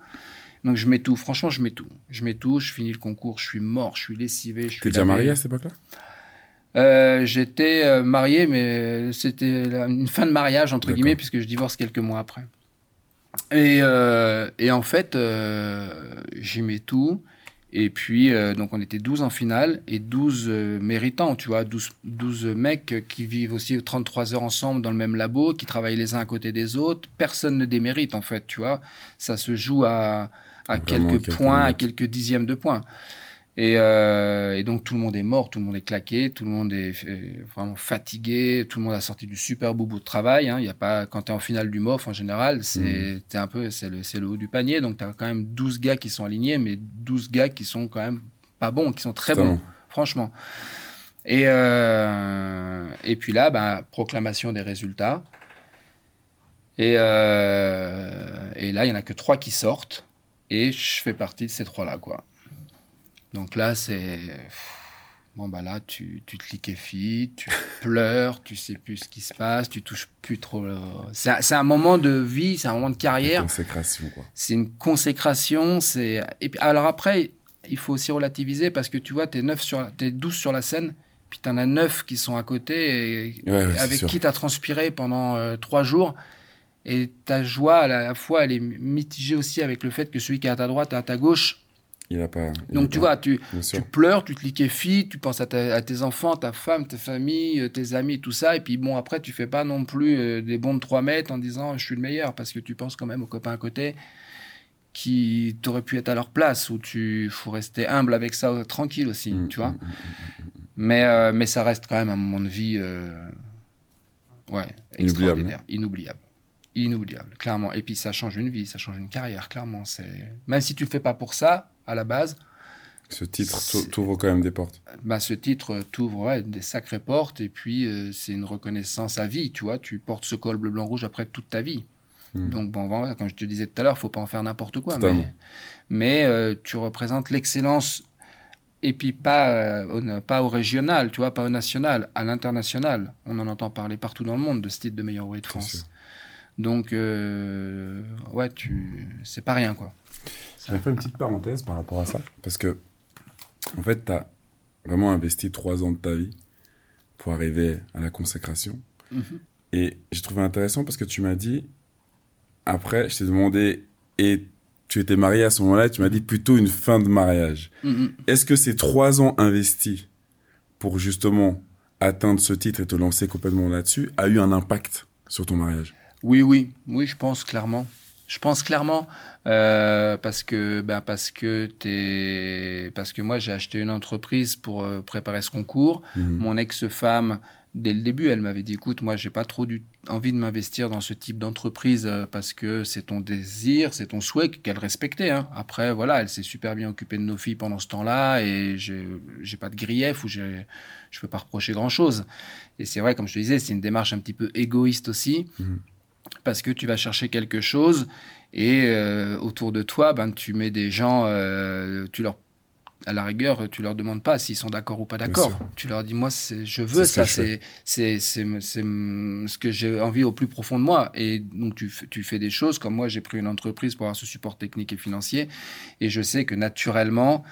Donc je mets tout, franchement, je mets tout. Je mets tout, je finis le concours, je suis mort, je suis lessivé. Tu es déjà marié à cette époque-là? Euh, J'étais euh, marié, mais c'était une fin de mariage, entre guillemets, puisque je divorce quelques mois après. Et, euh, et, en fait, euh, j'y mets tout. Et puis, donc, on était 12 en finale et 12 méritants, tu vois, 12, 12 mecs qui vivent aussi 33 heures ensemble dans le même labo, qui travaillent les uns à côté des autres. Personne ne démérite, en fait, tu vois. Ça se joue à, à quelques points, à quelques dixièmes de points. Et, euh, et, donc tout le monde est mort, tout le monde est claqué, tout le monde est euh, vraiment fatigué, tout le monde a sorti du super bout de travail. Hein. Il y a pas quand tu es en finale du MOF en général, c'est mmh. un peu c'est le, le, haut du panier. Donc tu as quand même 12 gars qui sont alignés, mais 12 gars qui sont quand même pas bons, qui sont très bons, franchement. Et, euh, et puis là, bah, proclamation des résultats. Et, euh, et là, il y en a que trois qui sortent. Et je fais partie de ces trois-là, quoi. Donc là, c'est. Bon, bah là, tu, tu te liquéfies, tu pleures, tu sais plus ce qui se passe, tu touches plus trop. le- C'est un- moment de vie, c'est un moment de carrière. Consécration, quoi. C'est une consécration. C'est et puis alors après, il faut aussi relativiser parce que tu vois, t'es neuf sur, t'es 12 sur la scène, puis t'en as neuf qui sont à côté et Ouais, ouais, c'est avec qui t'as transpiré pendant euh, trois jours. Et ta joie, à la fois, elle est mitigée aussi avec le fait que celui qui est à ta droite est à ta gauche. Il a pas. il a Donc tu pas- vois, tu, pleures, tu te liquéfies, tu penses à, ta- à tes enfants, ta femme, ta famille, euh, tes amis, tout ça. Et puis bon, après, tu fais pas non plus euh, des bons de 3 mètres en disant je suis le meilleur parce que tu penses quand même aux copains à côté qui t'auraient pu être à leur place ou tu faut rester humble avec ça, tranquille aussi, Mm, tu vois. mm, mm. Mais, euh, mais ça reste quand même un moment de vie euh, ouais, Inoubliable. extraordinaire, inoubliable. Inoubliable, clairement. Et puis ça change une vie, ça change une carrière, clairement. C'est Même si tu le fais pas pour ça, à la base, Ce titre t'ouvre quand même des portes. bah, ce titre t'ouvre ouais, des sacrées portes et puis euh, c'est une reconnaissance à vie, tu vois. Tu portes ce col bleu, blanc, rouge après toute ta vie. Mm. Donc, bon, voilà, comme je te disais tout à l'heure, faut pas en faire n'importe quoi. Totalement. Mais, mais euh, tu représentes l'excellence et puis pas, euh, au, pas au régional, tu vois, pas au national, à l'international. On en entend parler partout dans le monde de ce titre de meilleur ouvrier de. France. Donc, euh, ouais, tu, c'est pas rien, quoi. Je vais faire une petite parenthèse par rapport à ça. Parce que, en fait, tu as vraiment investi trois ans de ta vie pour arriver à la consécration. Mhm. Et j'ai trouvé intéressant parce que tu m'as dit, après, je t'ai demandé, et tu étais marié à ce moment-là, tu m'as dit plutôt une fin de mariage. Mhm. Est-ce que ces trois ans investis pour justement atteindre ce titre et te lancer complètement là-dessus a eu un impact sur ton mariage? Oui, oui, oui, je pense clairement. Je pense clairement euh, parce que ben parce que t'es parce que moi j'ai acheté une entreprise pour euh, préparer ce concours. Mhm. Mon ex-femme dès le début, elle m'avait dit écoute, moi j'ai pas trop du, envie de m'investir dans ce type d'entreprise euh, parce que c'est ton désir, c'est ton souhait qu'elle respectait. Hein. Après voilà, elle s'est super bien occupée de nos filles pendant ce temps-là et j'ai pas de grief ou je peux pas reprocher grand chose. Et c'est vrai comme je te disais, c'est une démarche un petit peu égoïste aussi Mhm. Parce que tu vas chercher quelque chose et euh, autour de toi, ben, tu mets des gens, euh, tu leur, à la rigueur, tu leur demandes pas s'ils sont d'accord ou pas d'accord. Tu leur dis, moi, je veux ça, c'est c'est c'est c'est ce que j'ai envie au plus profond de moi. Et donc, tu, tu fais des choses comme moi, j'ai pris une entreprise pour avoir ce support technique et financier. Et je sais que naturellement,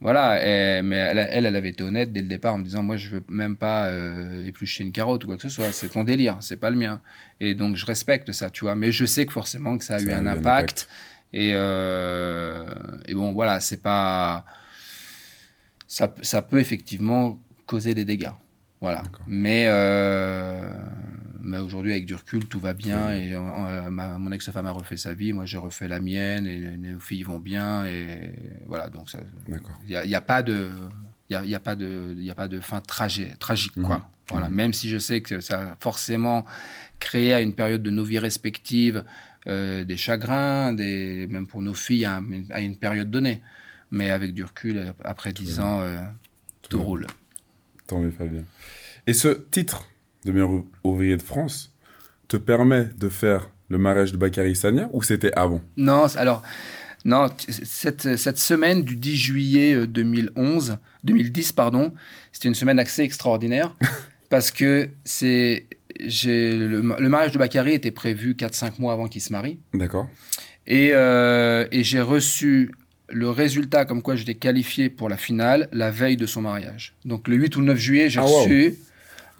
voilà, et- mais elle, elle, elle avait été honnête dès le départ en me disant, moi, je veux même pas euh, éplucher une carotte ou quoi que ce soit. C'est ton délire, c'est pas le mien. Et donc, je respecte ça, tu vois. Mais je sais que forcément que ça a Ça eu a un eu un impact. Et, euh, et bon, voilà, c'est pas. Ça, ça peut effectivement causer des dégâts. Voilà. Mais, euh, mais aujourd'hui, avec du recul, tout va bien. Et euh, ma- mon ex-femme a refait sa vie. Moi, j'ai refait la mienne. Et nos filles vont bien. Et voilà. Donc, il n'y a, pas de. Il a, y a pas de, il y a pas de fin tragi- tragique, quoi. Mhm. Voilà. Mhm. Même si je sais que ça a forcément créé à une période de nos vies respectives euh, des chagrins, des, même pour nos filles à, un- à une période donnée. Mais avec du recul, après dix ans, euh, tout roule. Tant mieux, Fabien. Et ce titre de meilleur ou- ouvrier de France te permet de faire le mariage de Bakary Sagna ou c'était avant? Non, alors, non, cette, cette semaine du 10 juillet euh, 2011, 2010, pardon, c'était une semaine assez extraordinaire parce que c'est, le, le mariage de Bakary était prévu 4-5 mois avant qu'il se marie. D'accord. Et, euh, et j'ai reçu le résultat comme quoi j'étais qualifié pour la finale la veille de son mariage. Donc le 8 ou le 9 juillet, j'ai Ah, wow.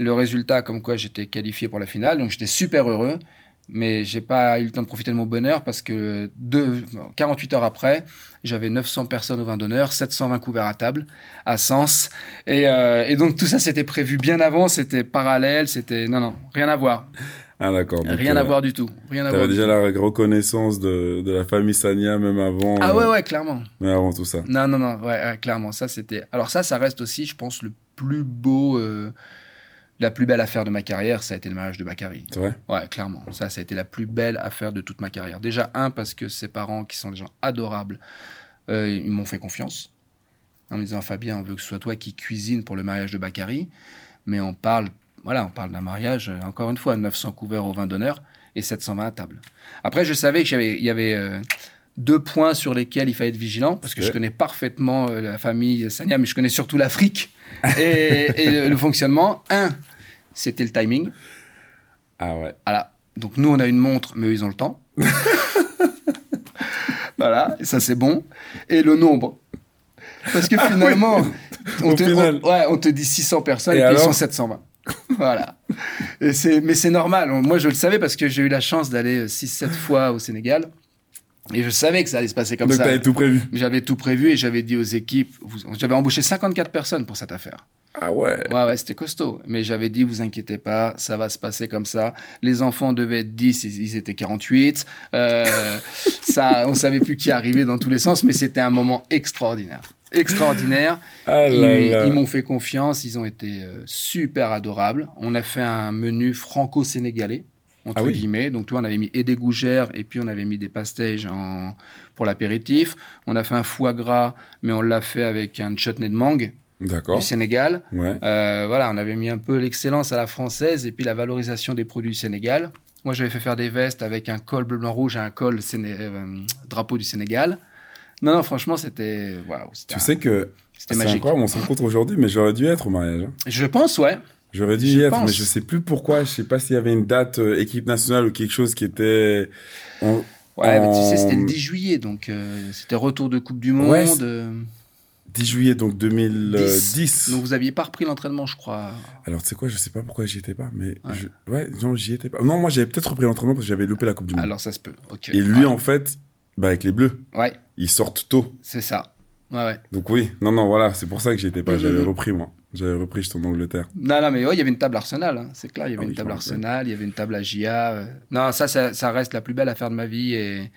Le résultat comme quoi j'étais qualifié pour la finale. Donc j'étais super heureux. Mais j'ai pas eu le temps de profiter de mon bonheur parce que deux, 48 heures après, j'avais 900 personnes au vin d'honneur, 720 couverts à table à Sens. Et, euh, et donc tout ça, c'était prévu bien avant, c'était parallèle, c'était... Non, non, rien à voir. Ah d'accord. Rien euh, à voir du tout. Rien à voir déjà la reconnaissance de, de la famille Sagna même avant, Ah euh, ouais, ouais, clairement. mais avant tout ça. Non, non, non, ouais, ouais, clairement, ça c'était. Alors ça, ça reste aussi, je pense, le plus beau, euh, la plus belle affaire de ma carrière, ça a été le mariage de Bakary. C'est vrai? Ouais, clairement, ça, ça a été la plus belle affaire de toute ma carrière. Déjà un parce que ses parents, qui sont des gens adorables, euh, ils m'ont fait confiance en me disant Fabien, on veut que ce soit toi qui cuisine pour le mariage de Bakary, mais on parle, voilà, on parle d'un mariage. euh, Encore une fois, 900 couverts au vin d'honneur et 720 à table. Après, je savais qu'il y avait, euh, deux points sur lesquels il fallait être vigilant, parce que Ouais. je connais parfaitement la famille Sania, mais je connais surtout l'Afrique et, et le, le fonctionnement. Un, c'était le timing. Ah ouais. Voilà. Donc nous, on a une montre, mais eux, ils ont le temps. voilà, et ça c'est bon. Et le nombre. Parce que finalement, on, te, final. on- ouais, on te dit 600 personnes Et et, puis ils sont 720. voilà. Et mais c'est normal. Moi, je le savais parce que j'ai eu la chance d'aller 6-7 fois au Sénégal. Et je savais que ça allait se passer comme Donc ça. t'avais tout prévu. J'avais tout prévu et j'avais dit aux équipes, j'avais embauché 54 personnes pour cette affaire. Ah ouais. Ouais, ouais, c'était costaud. Mais j'avais dit, vous inquiétez pas, ça va se passer comme ça. Les enfants devaient être 10, ils étaient 48. Euh, ça, on savait plus qui arrivait dans tous les sens, mais c'était un moment extraordinaire. Extraordinaire. Ah là ils m'ont fait confiance, ils ont été euh, super adorables. On a fait un menu franco-sénégalais, entre Ah oui. guillemets. Donc, tu vois, on avait mis et des gougères et puis on avait mis des pastéges en, pour l'apéritif. On a fait un foie gras, mais on l'a fait avec un chutney de mangue du Sénégal. Ouais. Euh, voilà, on avait mis un peu l'excellence à la française et puis la valorisation des produits du Sénégal. Moi, j'avais fait faire des vestes avec un col bleu, blanc, rouge et un col séné- euh, drapeau du Sénégal. Non, non, franchement, c'était c'était Tu un- sais que c'était c'est magique. incroyable, on se rencontre aujourd'hui, mais j'aurais dû être au mariage. hein. Je pense, ouais. J'aurais dû Je y être, pense. mais je sais plus pourquoi. Je sais pas s'il y avait une date euh, équipe nationale ou quelque chose qui était. Ouais, mais tu sais, c'était le 10 juillet, donc euh, c'était retour de Coupe du Monde. Ouais, c'est- euh, 10 juillet donc 2010. Donc vous aviez pas repris l'entraînement, je crois. Alors tu sais quoi, je sais pas pourquoi j'y étais pas, mais Ouais. je- ouais, non, j'y étais pas. Non, moi j'avais peut-être repris l'entraînement parce que j'avais loupé la Coupe du Monde. Alors ça se peut. Ok. Et lui en fait, bah avec les Bleus, Ouais, ils sortent tôt. c'est ça. Ouais, ouais. Donc oui, non, non, voilà, c'est pour ça que j'y étais pas. Mhm. J'avais repris moi. J'avais repris, j'étais en Angleterre. Non, non, mais ouais, il y avait une table Arsenal, hein, c'est clair. Il y avait Ah oui, une table je. Arsenal, il y avait une table AGIA. euh. Non, ça, ça, ça reste la plus belle affaire de ma vie. Et,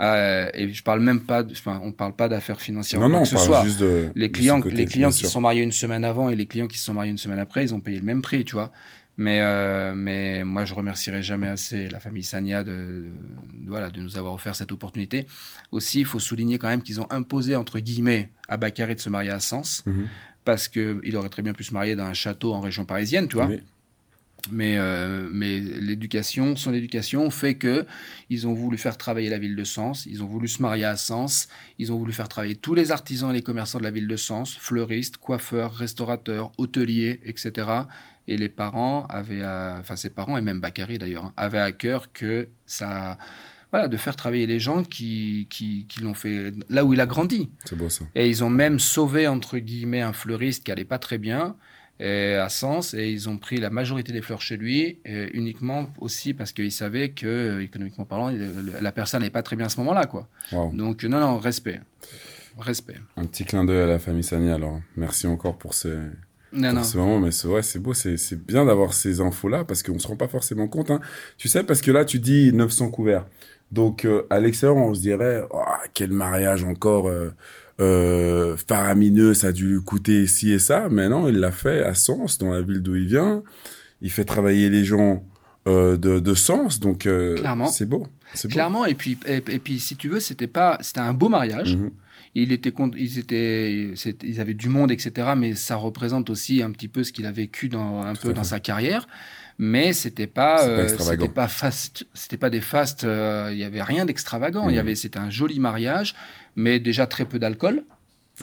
euh, et je parle même pas, de- enfin, on parle pas d'affaires financières. non, non, on que ce parle soit. juste de. Les clients, les clients qui se sont mariés une semaine avant et les clients qui se sont mariés une semaine après, ils ont payé le même prix, tu vois. Mais, euh, mais moi, je remercierai jamais assez la famille Sania de, de- voilà, de nous avoir offert cette opportunité. Aussi, il faut souligner quand même qu'ils ont imposé, entre guillemets, à Bakary de se marier à Sens, Mhm. Parce qu'il aurait très bien pu se marier dans un château en région parisienne, tu vois. Oui. Mais, euh, mais l'éducation, son éducation fait que ils ont voulu faire travailler la ville de Sens, ils ont voulu se marier à Sens, ils ont voulu faire travailler tous les artisans et les commerçants de la ville de Sens, fleuristes, coiffeurs, restaurateurs, hôteliers, etc. Et les parents avaient, à- enfin ses parents et même Bakary d'ailleurs, hein, avaient à cœur que ça, voilà, de faire travailler les gens qui, qui, qui l'ont fait là où il a grandi. C'est beau ça. Et ils ont même sauvé, entre guillemets, un fleuriste qui allait pas très bien et à Sens. Et ils ont pris la majorité des fleurs chez lui, et uniquement aussi parce qu'ils savaient que, euh, économiquement parlant, la personne n'est pas très bien à ce moment-là. quoi. Donc, non, non, respect. Respect. Un petit clin d'œil à la famille Sani alors. Merci encore pour ces, Non, non. ce moment, mais c'est ouais, beau, c'est bien d'avoir ces infos-là parce qu'on se rend pas forcément compte. Hein. Tu sais, parce que là, tu dis 900 couverts. Donc, euh, à l'extérieur, on se dirait, Oh, quel mariage encore euh, euh, faramineux, ça a dû lui coûter ci et ça. Mais non, il l'a fait à Sens, dans la ville d'où il vient. Il fait travailler les gens euh, de, de Sens, donc c'est beau. Beau. Clairement, et puis, et, et puis, si tu veux, c'était pas, c'était un beau mariage. Mhm. Il était, ils étaient, ils avaient du monde, etc. Mais ça représente aussi un petit peu ce qu'il a vécu dans un peu dans sa carrière. Mais c'était pas, euh, c'était pas fast, c'était pas des fastes. euh, Il y avait rien d'extravagant. Il y Mhm. avait, c'était un joli mariage, mais déjà très peu d'alcool.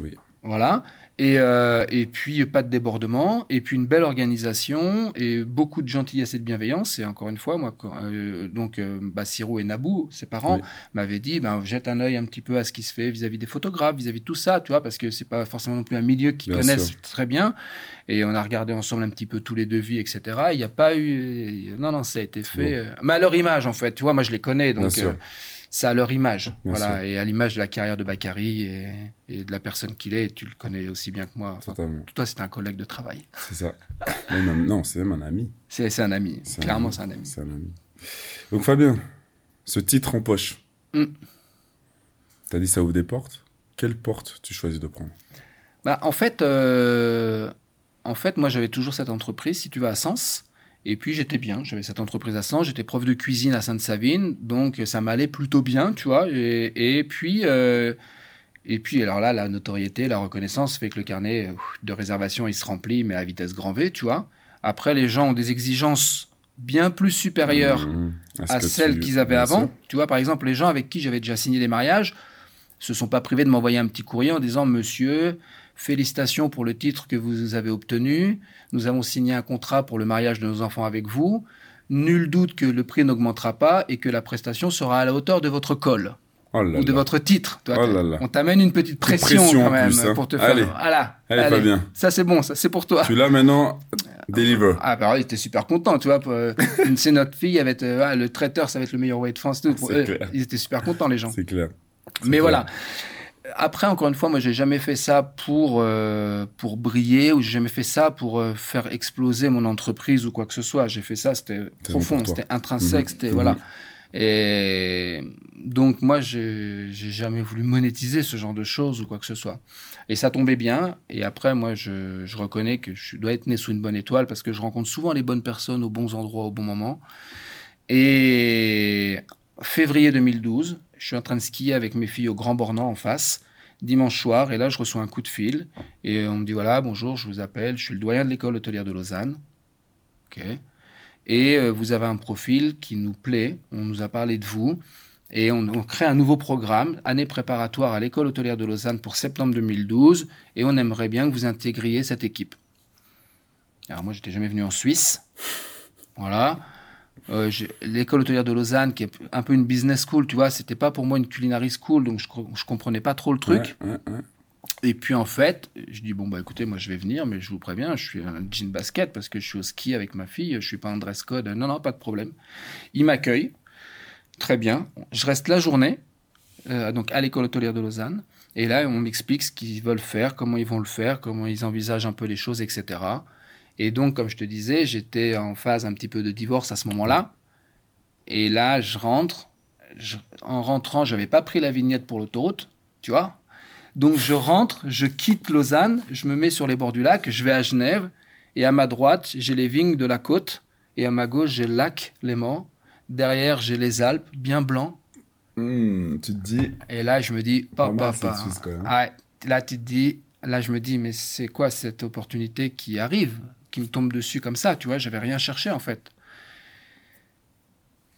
Oui. Voilà. Et, euh, et puis pas de débordement, et puis une belle organisation, et beaucoup de gentillesse et de bienveillance. Et encore une fois, moi, quand, euh, donc euh, Bassirou et Nabou, ses parents, Oui. m'avaient dit, ben, jette un œil un petit peu à ce qui se fait vis-à-vis des photographes, vis-à-vis de tout ça, tu vois, parce que c'est pas forcément non plus un milieu qu'ils connaissent sûr. très bien. Et on a regardé ensemble un petit peu tous les devis, etc. Il n'y a pas eu, non, non, ça a été fait. Mais à leur image, en fait, tu vois, moi je les connais, donc Bien sûr. C'est à leur image, Bien voilà, et à l'image de la carrière de Bakary et, et de la personne qu'il est. Tu le connais aussi bien que moi. Enfin, toi, c'est un collègue de travail. C'est ça. Même non, c'est même un ami. C'est un ami. Clairement, c'est un ami. C'est un ami. Donc Fabien, ce titre en poche, Mm. t'as dit ça ouvre des portes. Quelle porte tu choisis de prendre? Bah, en fait, euh, en fait, moi, j'avais toujours cette entreprise, si tu vas à Sens. Et puis, j'étais bien. J'avais cette entreprise à Sens. J'étais prof de cuisine à Sainte-Savine. Donc, ça m'allait plutôt bien, tu vois. Et, et puis, euh, et puis, alors là, la notoriété, la reconnaissance fait que le carnet de réservation, il se remplit, mais à vitesse grand V, tu vois. Après, les gens ont des exigences bien plus supérieure Mmh. à ce que celle tu- qu'ils avaient bien avant. sûr. Tu vois, par exemple, les gens avec qui j'avais déjà signé des mariages se sont pas privés de m'envoyer un petit courrier en disant Monsieur, félicitations pour le titre que vous avez obtenu. Nous avons signé un contrat pour le mariage de nos enfants avec vous. Nul doute que le prix n'augmentera pas et que la prestation sera à la hauteur de votre col Oh là ou de là. votre titre. Tu vois, Oh là. On t'amène une petite pression, quand même plus, hein. pour te faire. Allez. Voilà. Allez, Fabien. Ça c'est bon, ça c'est pour toi. Tu l'as maintenant, deliver. Ah bah oui, était super content, tu vois. euh, c'est notre fille, être, euh, ah, le traiteur, ça va être le meilleur way de France. Tout. Pour C'est eux, clair. ils étaient super contents les gens. C'est clair. Mais clair. voilà. Après, encore une fois, moi, j'ai jamais fait ça pour pour pour briller ou j'ai jamais fait ça pour euh, faire exploser mon entreprise ou quoi que ce soit. J'ai fait ça, c'était profond, c'était intrinsèque, Mhm. c'était Mhm. voilà. Et donc moi, j'ai jamais voulu monétiser ce genre de choses ou quoi que ce soit. Et ça tombait bien. Et après, moi, je, je reconnais que je dois être né sous une bonne étoile parce que je rencontre souvent les bonnes personnes aux bons endroits au bon moment. Et février 2012, je suis en train de skier avec mes filles au Grand Bornand en face, dimanche soir, et là je reçois un coup de fil, et on me dit voilà, bonjour, je vous appelle, je suis le doyen de l'école hôtelière de Lausanne. Ok. Et euh, vous avez un profil qui nous plaît, on nous a parlé de vous, et on, on crée un nouveau programme, année préparatoire à l'école hôtelière de Lausanne pour septembre 2012, et on aimerait bien que vous intégriez cette équipe. Alors moi, j'étais jamais venu en Suisse. Voilà. Euh, L'école hôtelière de Lausanne, qui est un peu une business school, tu vois, c'était pas pour moi une culinary school, donc je, je comprenais pas trop le truc. Ouais, ouais, ouais. Et puis en fait, je dis bon bah écoutez, moi je vais venir, mais je vous préviens, je suis un jean basket parce que je suis au ski avec ma fille, je suis pas en dress code. Non non, pas de problème. Il m'accueille, très bien. Je reste la journée, euh, donc à l'école hôtelière de Lausanne, et là on m'explique ce qu'ils veulent faire, comment ils vont le faire, comment ils envisagent un peu les choses, etc. Et donc comme je te disais, j'étais en phase un petit peu de divorce à ce moment-là, et là je rentre. Je- en rentrant, j'avais pas pris la vignette pour l'autoroute, tu vois. Donc je rentre, je quitte Lausanne, je me mets sur les bords du lac, je vais à Genève, et à ma droite, j'ai les vignes de la côte, et à ma gauche, j'ai le lac Léman. Derrière, j'ai les Alpes, bien blancs. Hmm, tu te dis, Et là, je me dis, Pas papa. Ah, là, tu te dis, là, je me dis, mais c'est quoi cette opportunité qui arrive, qui me tombe dessus comme ça, tu vois, j'avais rien cherché en fait.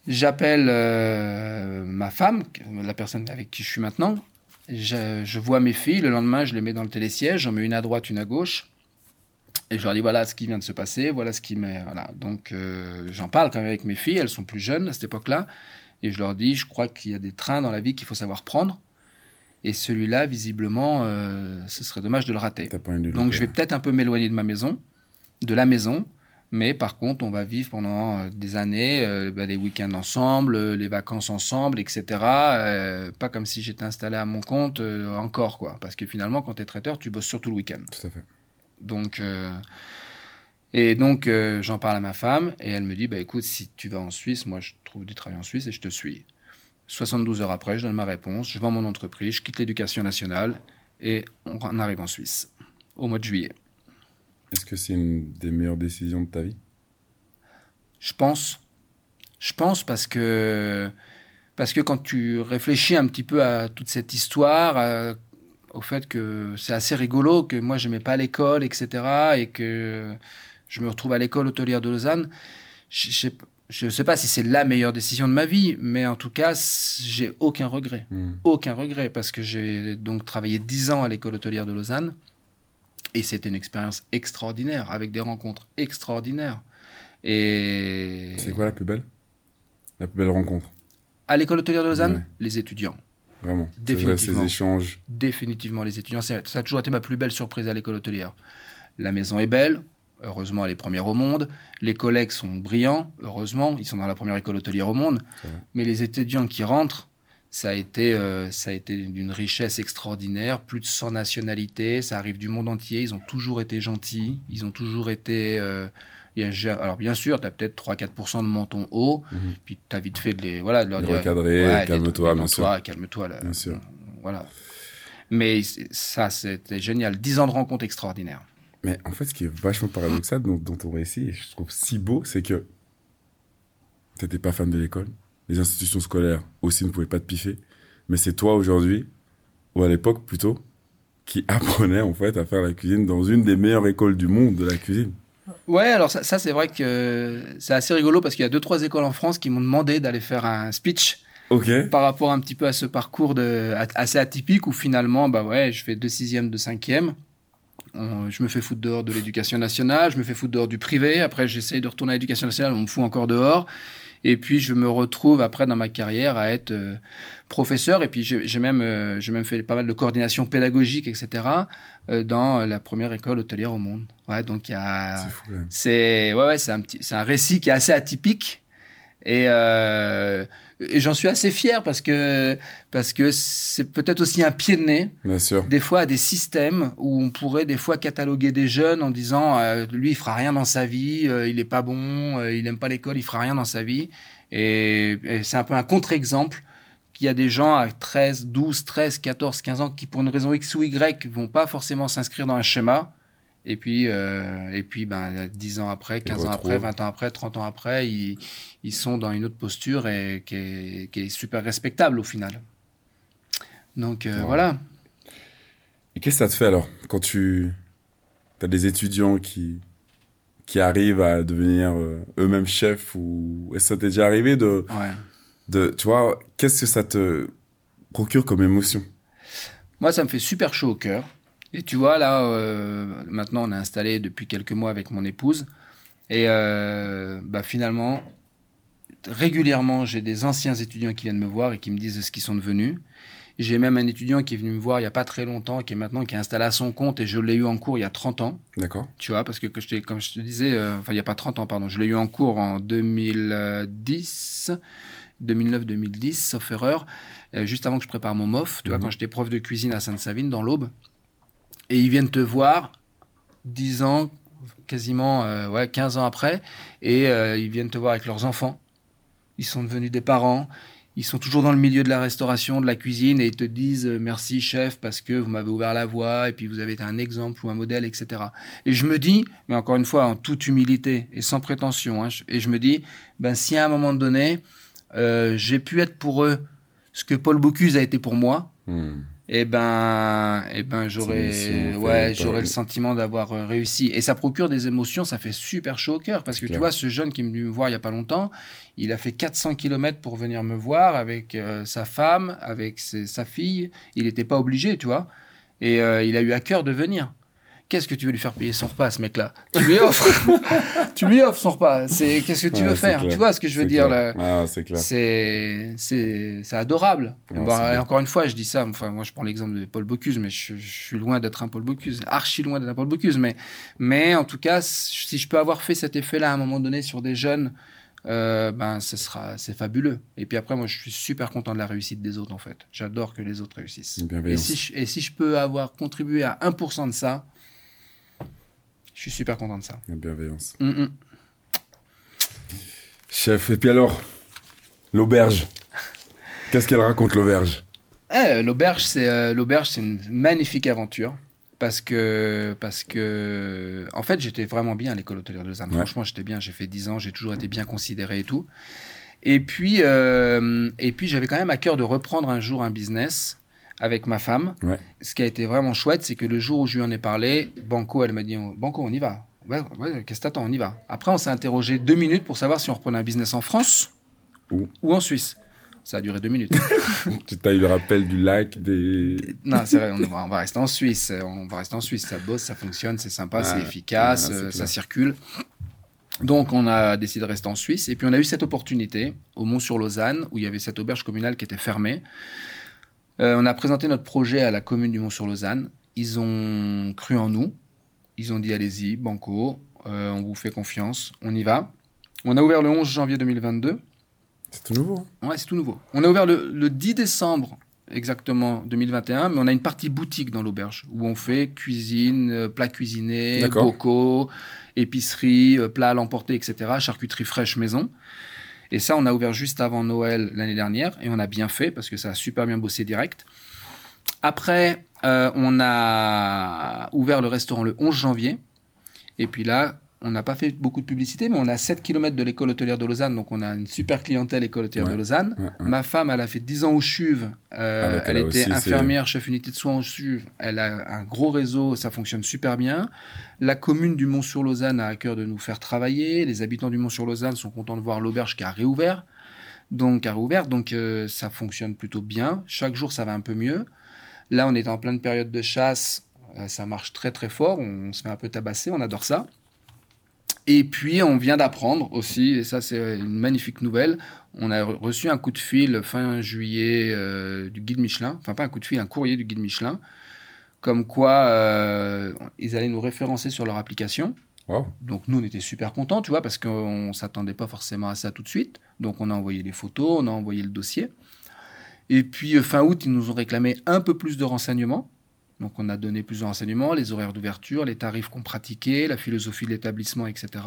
J'appelle euh, ma femme, la personne avec qui je suis maintenant. Je, je vois mes filles, le lendemain, je les mets dans le télésiège, j'en mets une à droite, une à gauche. Et je leur dis, voilà ce qui vient de se passer, voilà ce qui m'est... Voilà. Donc, euh, j'en parle quand même avec mes filles, elles sont plus jeunes à cette époque-là. Et je leur dis, je crois qu'il y a des trains dans la vie qu'il faut savoir prendre. Et celui-là, visiblement, euh, ce serait dommage de le rater. Donc je vais peut-être un peu m'éloigner de ma maison, de la maison, mais par contre, on va vivre pendant euh, des années, euh, bah, des week-ends ensemble, euh, les vacances ensemble, etc. Euh, pas comme si j'étais installé à mon compte euh, encore, quoi. Parce que finalement, quand tu es traiteur, tu bosses surtout le week-end. Tout à fait. Donc, et donc, j'en parle à ma femme et elle me dit, bah, écoute, si tu vas en Suisse, moi, je trouve du travail en Suisse et je te suis. 72 heures après, je donne ma réponse, je vends mon entreprise, je quitte l'éducation nationale et on arrive en Suisse au mois de juillet. Est-ce que c'est une des meilleures décisions de ta vie? Je pense. Je pense parce que, parce que quand tu réfléchis un petit peu à toute cette histoire, euh, au fait que c'est assez rigolo, que moi j'aimais pas l'école, etc. et que je me retrouve à l'école hôtelière de Lausanne, je ne sais pas si c'est la meilleure décision de ma vie, mais en tout cas, j'ai aucun regret. Hmm. Aucun regret, parce que j'ai donc travaillé 10 ans à l'école hôtelière de Lausanne. Et c'était une expérience extraordinaire, avec des rencontres extraordinaires. Et C'est quoi la plus belle? La plus belle rencontre, à l'école hôtelière de Lausanne, les étudiants. vraiment. Définitivement. Ces échanges. Définitivement les étudiants. Ça a toujours été ma plus belle surprise à l'école hôtelière. La maison est belle. Heureusement, elle est première au monde. Les collègues sont brillants. Heureusement, ils sont dans la première école hôtelière au monde. Mais les étudiants qui rentrent, ça a été, euh, ça a été d'une richesse extraordinaire. Plus de 100 nationalités. Ça arrive du monde entier. Ils ont toujours été gentils. Ils ont toujours été. euh, alors, bien sûr, tu as peut-être 3-4% de menton haut. Mhm. Puis tu as vite fait de les. Voilà, de leur Les dire, recadrer, Ouais, calme-toi, bien détends-toi, Calme-toi. là. Bien sûr. Voilà. Mais ça, c'était génial. 10 ans de rencontres extraordinaires. Mais en fait, ce qui est vachement paradoxal dans, dans ton récit, et je trouve si beau, c'est que t'étais pas fan de l'école. Les institutions scolaires aussi ne pouvaient pas te piffer. Mais c'est toi aujourd'hui, ou à l'époque plutôt, qui apprenais en fait à faire la cuisine dans une des meilleures écoles du monde de la cuisine. Ouais, alors ça, ça c'est vrai que c'est assez rigolo parce qu'il y a deux trois écoles en France qui m'ont demandé d'aller faire un speech par rapport un petit peu à ce parcours de, assez atypique où finalement, bah ouais, je fais deux sixièmes, deux cinquièmes. On- Je me fais foutre dehors de l'éducation nationale, je me fais foutre dehors du privé. Après, j'essaye de retourner à l'éducation nationale, on me fout encore dehors. Et puis, je me retrouve après dans ma carrière à être euh, professeur. Et puis, j'ai même, euh, j'ai même fait pas mal de coordination pédagogique, etc., euh, dans la première école hôtelière au monde. Ouais, donc il y a. C'est ouais, ouais, un petit, un récit qui est assez atypique et, euh, et j'en suis assez fier parce que parce que c'est peut-être aussi un pied de nez Bien sûr. des fois à des systèmes où on pourrait des fois cataloguer des jeunes en disant euh, lui il fera rien dans sa vie, euh, il est pas bon, euh, il aime pas l'école, il fera rien dans sa vie et, et c'est un peu un contre-exemple qu'il y a des gens à 13, 12, 13, 14, 15 ans qui pour une raison X ou Y vont pas forcément s'inscrire dans un schéma et puis euh, et puis ben 10 ans après, 15 ans après, 20 ans après, 30 ans après, ils ils sont dans une autre posture et qui est, qui est super respectable au final. Donc euh, Ouais. voilà. Et qu'est-ce que ça te fait alors quand tu as des étudiants qui qui arrivent à devenir euh, eux-mêmes chefs ou est-ce que ça t'est déjà arrivé de Ouais. de tu vois qu'est-ce que ça te procure comme émotion? Moi, ça me fait super chaud au cœur. Et tu vois, là, euh, maintenant, on est installé depuis quelques mois avec mon épouse. Et euh, bah, finalement, régulièrement, j'ai des anciens étudiants qui viennent me voir et qui me disent ce qu'ils sont devenus. J'ai même un étudiant qui est venu me voir il n'y a pas très longtemps, qui est maintenant qui est installé à son compte et je l'ai eu en cours il y a 30 ans. D'accord Tu vois, parce que, que je t'ai- comme je te disais, euh, enfin, il n'y a pas 30 ans, pardon, je l'ai eu en cours en 2010, 2009-2010, sauf erreur, euh, juste avant que je prépare mon MOF, tu vois, Mhm. quand j'étais prof de cuisine à Sainte-Savine, dans l'Aube. Et ils viennent te voir 10 ans, quasiment euh, ouais, 15 ans après, et euh, ils viennent te voir avec leurs enfants. Ils sont devenus des parents. Ils sont toujours dans le milieu de la restauration, de la cuisine, et ils te disent euh, merci chef parce que vous m'avez ouvert la voie et puis vous avez été un exemple ou un modèle, etc. Et je me dis, mais encore une fois en toute humilité et sans prétention, hein, et je me dis, ben si à un moment donné j'ai pu être pour eux ce que Paul Bocuse a été pour moi, Hmm. Eh ben, eh ben, j'aurais, ouais, j'aurais le sentiment d'avoir euh, réussi. Et ça procure des émotions, ça fait super chaud au cœur. Parce que tu vois, ce jeune qui est venu me voir il y a pas longtemps, il a fait 400 km pour venir me voir avec euh, sa femme, avec ses- sa fille. Il n'était pas obligé, tu vois. Et euh, il a eu à cœur de venir. Qu'est-ce que tu veux lui faire payer son repas, ce mec-là? Tu lui offres, tu lui offres son repas. C'est qu'est-ce que tu Ouais, veux faire? clair. Tu vois ce que je veux dire là? Ah, c'est c'est c'est adorable. Ouais, c'est et encore une fois, je dis ça. Enfin, moi, je prends l'exemple de Paul Bocuse, mais je, je suis loin d'être un Paul Bocuse, archi loin d'être un Paul Bocuse. Mais mais en tout cas, si je peux avoir fait cet effet-là à un moment donné sur des jeunes, euh, ben ce sera c'est fabuleux. Et puis après, moi, je suis super content de la réussite des autres. En fait, j'adore que les autres réussissent. Et si je, et si je peux avoir contribué à 1% de ça, je suis super content de ça. Une bienveillance. Mm, mm. Chef, et puis alors, l'auberge. Qu'est-ce qu'elle raconte, l'auberge? Eh, l'auberge, c'est euh, l'auberge, c'est une magnifique aventure parce que parce que en fait, j'étais vraiment bien à l'école hôtelière de Lausanne. Ouais. Franchement, j'étais bien. J'ai fait 10 ans, j'ai toujours été bien considéré et tout. Et puis euh, et puis j'avais quand même à cœur de reprendre un jour un business avec ma femme. Ouais. Ce qui a été vraiment chouette, c'est que le jour où je lui en ai parlé, Banco, elle m'a dit Banco, on y va. Ouais, ouais, qu'est-ce que t'attends, on y va. Après, on s'est interrogé deux minutes pour savoir si on reprenait un business en France ou en Suisse. Ça a duré deux minutes. Tu as eu le rappel du lac, des... Non, c'est vrai, on va, on va rester en Suisse. On va rester en Suisse. Ça bosse, ça fonctionne, c'est sympa, Ah, c'est efficace, euh, ça circule. Donc, on a décidé de rester en Suisse. Et puis, on a eu cette opportunité au Mont-sur-Lausanne, où il y avait cette auberge communale qui était fermée. Euh, on a présenté notre projet à la commune du Mont-sur-Lausanne. Ils ont cru en nous. Ils ont dit allez-y, banco, euh, on vous fait confiance, on y va. On a ouvert le 11 janvier 2022. C'est tout nouveau. hein Ouais, c'est tout nouveau. On a ouvert le, le 10 décembre exactement 2021, mais on a une partie boutique dans l'auberge où on fait cuisine, euh, plats cuisinés, bocaux, épicerie, plats à l'emporter, etc., charcuterie fraîche maison. Et ça, on a ouvert juste avant Noël l'année dernière et on a bien fait parce que ça a super bien bossé direct. Après, euh, on a ouvert le restaurant le 11 janvier. Et puis là, on n'a pas fait beaucoup de publicité, mais on a 7 km de l'école hôtelière de Lausanne, donc on a une super clientèle école hôtelière de Lausanne. Ma femme, elle a fait 10 ans au CHUV, euh, ah, elle était infirmière, chef unité de soins au CHUV, elle a un gros réseau, ça fonctionne super bien. La commune du Mont-sur-Lausanne a à cœur de nous faire travailler, les habitants du Mont-sur-Lausanne sont contents de voir l'auberge qui a réouvert, donc a réouvert, donc euh, ça fonctionne plutôt bien. Chaque jour, ça va un peu mieux. Là, on est en pleine période de chasse, euh, ça marche très très fort, on se fait un peu tabasser, on adore ça. Et puis, on vient d'apprendre aussi, et ça c'est une magnifique nouvelle, on a reçu un coup de fil fin juillet euh, du guide Michelin, enfin pas un coup de fil, un courrier du guide Michelin, comme quoi euh, ils allaient nous référencer sur leur application. Donc nous, on était super contents, tu vois, parce qu'on ne s'attendait pas forcément à ça tout de suite. Donc on a envoyé les photos, on a envoyé le dossier. Et puis fin août, ils nous ont réclamé un peu plus de renseignements. Donc on a donné plusieurs renseignements, les horaires d'ouverture, les tarifs qu'on pratiquait, la philosophie de l'établissement, etc.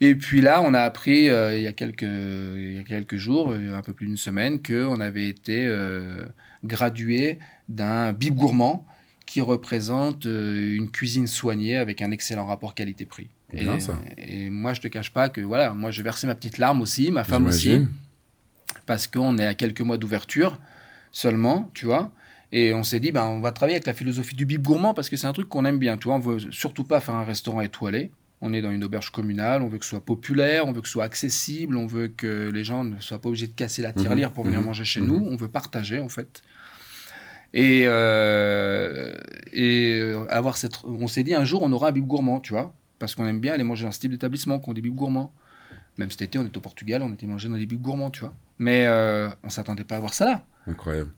Et puis là, on a appris euh, il, y a quelques, il y a quelques jours, euh, un peu plus d'une semaine, qu'on avait été euh, gradué d'un bib gourmand qui représente une cuisine soignée avec un excellent rapport qualité-prix. Et, et, moi, je te cache pas que voilà, moi, j'ai versé ma petite larme aussi, ma femme aussi, parce qu'on est à quelques mois d'ouverture seulement, tu vois. Et on s'est dit, ben, on va travailler avec la philosophie du bib gourmand parce que c'est un truc qu'on aime bien. Tu vois, on veut surtout pas faire un restaurant étoilé. On est dans une auberge communale, on veut que ce soit populaire, on veut que ce soit accessible, on veut que les gens ne soient pas obligés de casser la tirelire pour venir mhm. manger chez nous. Mhm. On veut partager, en fait. Et, euh, et euh, avoir cette. On s'est dit, un jour, on aura un bib gourmand, tu vois, parce qu'on aime bien aller manger dans ce type d'établissement, qu'on des bib gourmands. Même cet été, on était au Portugal, on était mangé dans des bibs gourmands, tu vois. Mais euh, on s'attendait pas à voir ça là. Incroyable.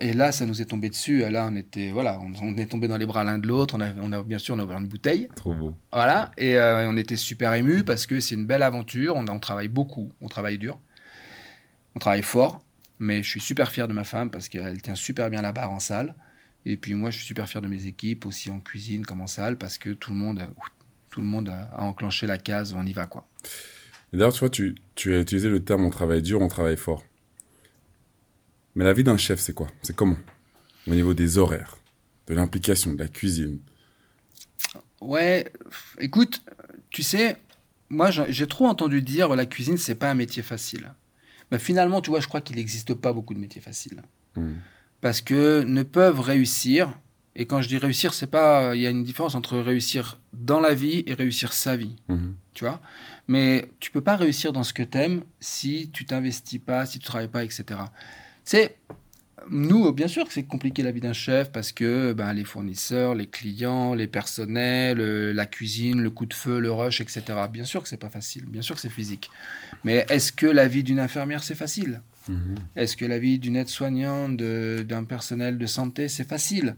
Et là, ça nous est tombé dessus. Là, on était, voilà, on, est tombé dans les bras l'un de l'autre. On a, on a, bien sûr, on a ouvert une bouteille. Trop beau. Voilà. Et euh, on était super ému parce que c'est une belle aventure. On, on travaille beaucoup. On travaille dur. On travaille fort. Mais je suis super fier de ma femme parce qu'elle tient super bien la barre en salle. Et puis moi, je suis super fier de mes équipes aussi en cuisine comme en salle parce que tout le monde, tout le monde a, enclenché la case. On y va, quoi. D'ailleurs, tu vois, tu, tu as utilisé le terme on travaille dur, on travaille fort. Mais la vie d'un chef, c'est quoi? C'est comment? Au niveau des horaires, de l'implication, de la cuisine. Ouais, écoute, tu sais, moi j'ai trop entendu dire la cuisine, c'est pas un métier facile. Mais finalement, tu vois, je crois qu'il n'existe pas beaucoup de métiers faciles. Hmm. Parce que ne peuvent réussir, et quand je dis réussir, c'est pas. Il y a une différence entre réussir dans la vie et réussir sa vie. Hmm. Tu vois? Mais tu peux pas réussir dans ce que tu aimes si tu t'investis pas, si tu travailles pas, etc. C'est nous, bien sûr que c'est compliqué la vie d'un chef parce que ben, les fournisseurs, les clients, les personnels, euh, la cuisine, le coup de feu, le rush, etc. Bien sûr que c'est pas facile, bien sûr que c'est physique. Mais est-ce que la vie d'une infirmière c'est facile? Mhm. Est-ce que la vie d'une aide-soignante, d'un personnel de santé c'est facile?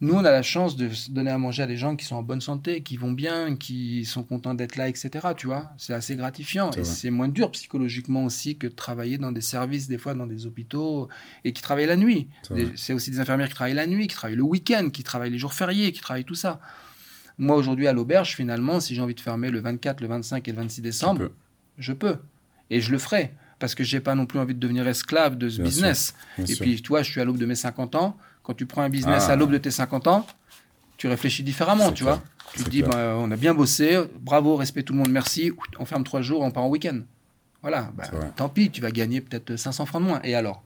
Nous, on a la chance de donner à manger à des gens qui sont en bonne santé, qui vont bien, qui sont contents d'être là, etc. Tu vois, c'est assez gratifiant et c'est moins dur psychologiquement aussi que de travailler dans des services, des fois dans des hôpitaux et qui travaillent la nuit. C'est aussi des infirmières qui travaillent la nuit, qui travaillent le week-end, qui travaillent les jours fériés, qui travaillent tout ça. Moi, aujourd'hui, à l'auberge, finalement, si j'ai envie de fermer le 24, le 25 et le 26 décembre, je peux. Et je le ferai. Parce que j'ai pas non plus envie de devenir esclave de ce business. et puis, tu vois, je suis à l'aube de mes 50 ans quand tu prends un business ah. à l'aube de tes 50 ans, tu réfléchis différemment, tu vois. Tu te dis, bah, on a bien bossé, bravo, respect tout le monde, merci, on ferme trois jours, on part en week-end. Voilà, bah, tant pis, tu vas gagner peut-être 500 francs de moins. Et alors?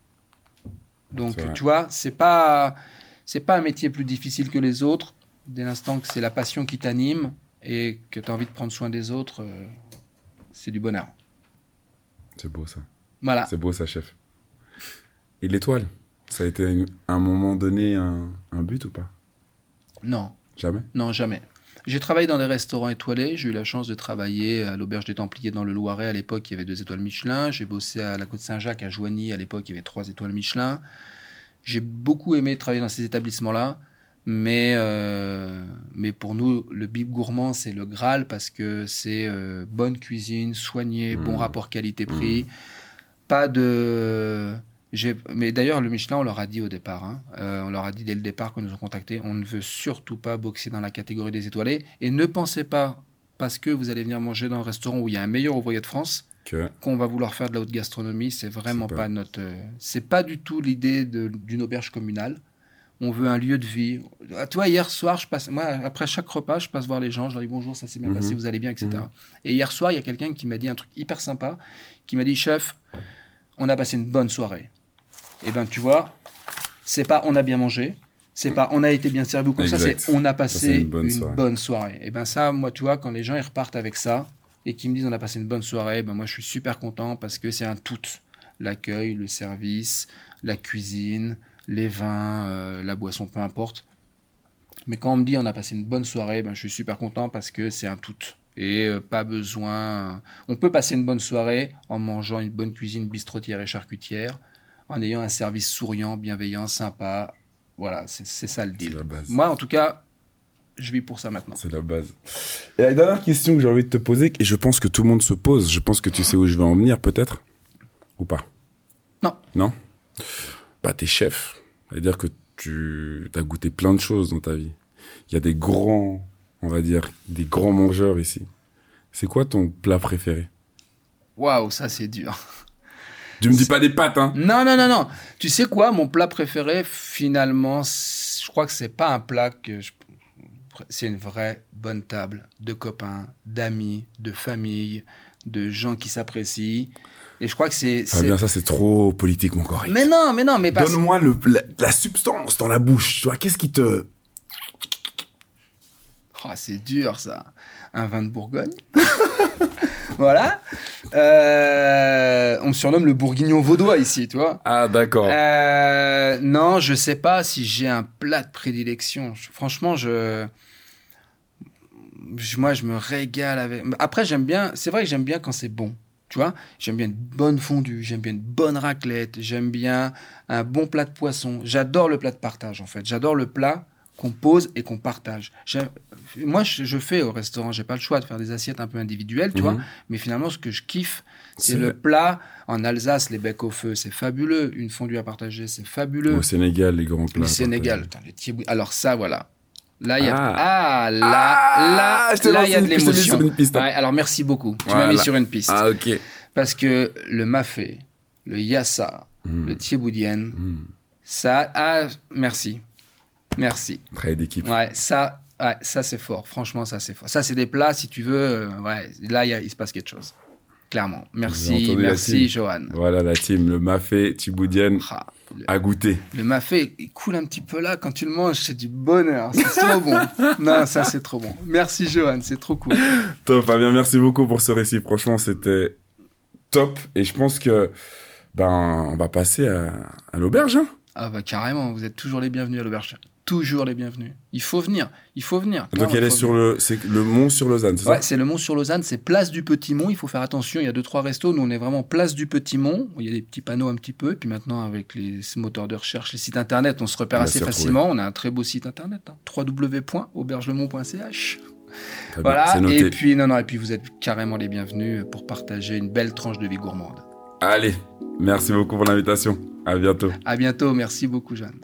Donc, tu vois, c'est pas, c'est pas un métier plus difficile que les autres. Dès l'instant que c'est la passion qui t'anime et que tu as envie de prendre soin des autres, euh, c'est du bonheur. C'est beau ça. Voilà. C'est beau ça, chef. Et l'étoile ça a été à un moment donné un, but ou pas? Non. Jamais? Non, jamais. J'ai travaillé dans des restaurants étoilés. J'ai eu la chance de travailler à l'Auberge des Templiers dans le Loiret. À l'époque, il y avait deux étoiles Michelin. J'ai bossé à la Côte Saint-Jacques, à Joigny. À l'époque, il y avait trois étoiles Michelin. J'ai beaucoup aimé travailler dans ces établissements-là. Mais, euh, mais pour nous, le bib gourmand, c'est le Graal parce que c'est euh, bonne cuisine, soignée, bon mmh. rapport qualité-prix. Mmh. Pas de mais d'ailleurs, le Michelin, on leur a dit au départ, hein, euh, on leur a dit dès le départ qu'on nous ont contactés, on ne veut surtout pas boxer dans la catégorie des étoilés. Et ne pensez pas, parce que vous allez venir manger dans un restaurant où il y a un meilleur ouvrier de France, qu'on va vouloir faire de la haute gastronomie. C'est vraiment pas, notre. c'est pas du tout l'idée d'une auberge communale. On veut un lieu de vie. Ah, Tu vois, hier soir, je passe, moi, après chaque repas, je passe voir les gens, je leur dis bonjour, ça s'est bien Mhm. passé, vous allez bien, etc. Mhm. Et hier soir, il y a quelqu'un qui m'a dit un truc hyper sympa, qui m'a dit, chef, on a passé une bonne soirée. Et ben, tu vois, c'est pas on a bien mangé, c'est pas on a été bien servi ou comme ça, c'est on a passé une une, bonne bonne, soirée. soirée. Et ben ça, moi, tu vois, quand les gens ils repartent avec ça et qu'ils me disent on a passé une bonne soirée, ben moi je suis super content parce que c'est un tout. L'accueil, le service, la cuisine, les vins, euh, la boisson, peu importe. Mais quand on me dit on a passé une bonne soirée, ben je suis super content parce que c'est un tout. Et euh, pas besoin. On peut passer une bonne soirée en mangeant une bonne cuisine bistrotière et charcutière, en ayant un service souriant, bienveillant, sympa. Voilà, c'est ça le deal. Moi, en tout cas, je vis pour ça maintenant. C'est la base. Et la dernière question que j'ai envie de te poser, et je pense que tout le monde se pose, je pense que tu sais où je vais en venir, peut-être? Ou pas? Non. Non? Bah, t'es chef. C'est-à-dire que tu as goûté plein de choses dans ta vie. Il y a des grands, on va dire, des grands mangeurs ici. C'est quoi ton plat préféré? Waouh, ça c'est dur. Tu me dis pas des pâtes, hein Non, non, non, non. Tu sais quoi, mon plat préféré, finalement, je crois que c'est pas un plat que je... C'est une vraie bonne table de copains, d'amis, de famille, de gens qui s'apprécient. Et je crois que c'est... Ah bien, ça c'est trop politiquement correct. Mais non, mais non, mais parce... Donne-moi le, la, la substance dans la bouche. Tu vois, qu'est-ce qui te... Oh, c'est dur ça. Un vin de Bourgogne. voilà. Euh, on me surnomme le bourguignon vaudois ici, tu vois. Ah, d'accord. Euh, non, je sais pas si j'ai un plat de prédilection. Je- franchement, je... je- moi, je me régale avec. Après, j'aime bien. C'est vrai que j'aime bien quand c'est bon. Tu vois, j'aime bien une bonne fondue, j'aime bien une bonne raclette, j'aime bien un bon plat de poisson. J'adore le plat de partage, en fait. J'adore le plat qu'on pose et qu'on partage. Moi, je, je fais au restaurant, j'ai pas le choix de faire des assiettes un peu individuelles, tu vois. Mhm. Mais finalement, ce que je kiffe, c'est le plat. En Alsace, les becs au feu, c'est fabuleux. Une fondue à partager, c'est fabuleux. Au Sénégal, les grands plats. Le Sénégal, putain, les Alors ça, voilà. Là, il y a... Ah. Ah, là, Ah, là, là, il y a de l'émotion. Ouais, alors merci beaucoup. Tu m'as mis sur une piste. Ah, ok. Parce que le mafé, le yassa, Mm. le thieboudienne, Mm. ça... Ah, merci. Merci. Travail d'équipe. Ouais, ça, ouais, ça c'est fort. Franchement, ça c'est fort. Ça, c'est des plats, si tu veux, euh, ouais, là, il se passe quelque chose. Clairement. Merci, merci. Johan. Voilà la team, le mafé Thiboudienne Ah, à goûter. le mafé, il coule un petit peu là quand tu le manges, c'est du bonheur. C'est trop bon. Non, ça c'est trop bon. Merci, Johan, c'est trop cool. Top, Fabien, merci beaucoup pour ce récit. Franchement, c'était top. Et je pense que ben on va passer à, à l'auberge. hein. Ah bah carrément, vous êtes toujours les bienvenus à l'auberge. Toujours les bienvenus. Il faut venir, il faut venir. Donc elle est sur venir. le, c'est le mont sur Lausanne, c'est Ouais, ça c'est le Mont sur Lausanne, c'est place du Petit Mont. Il faut faire attention, il y a deux trois restos. Nous, on est vraiment place du Petit Mont. Il y a des petits panneaux un petit peu. Et puis maintenant, avec les moteurs de recherche, les sites internet, on se repère On assez facilement. On a un très beau site internet, hein, www.aubergelemont.ch. Bien, Voilà. Et puis non, non, et puis vous êtes carrément les bienvenus pour partager une belle tranche de vie gourmande. Allez, merci beaucoup pour l'invitation. À bientôt. À bientôt. Merci beaucoup, Jeanne.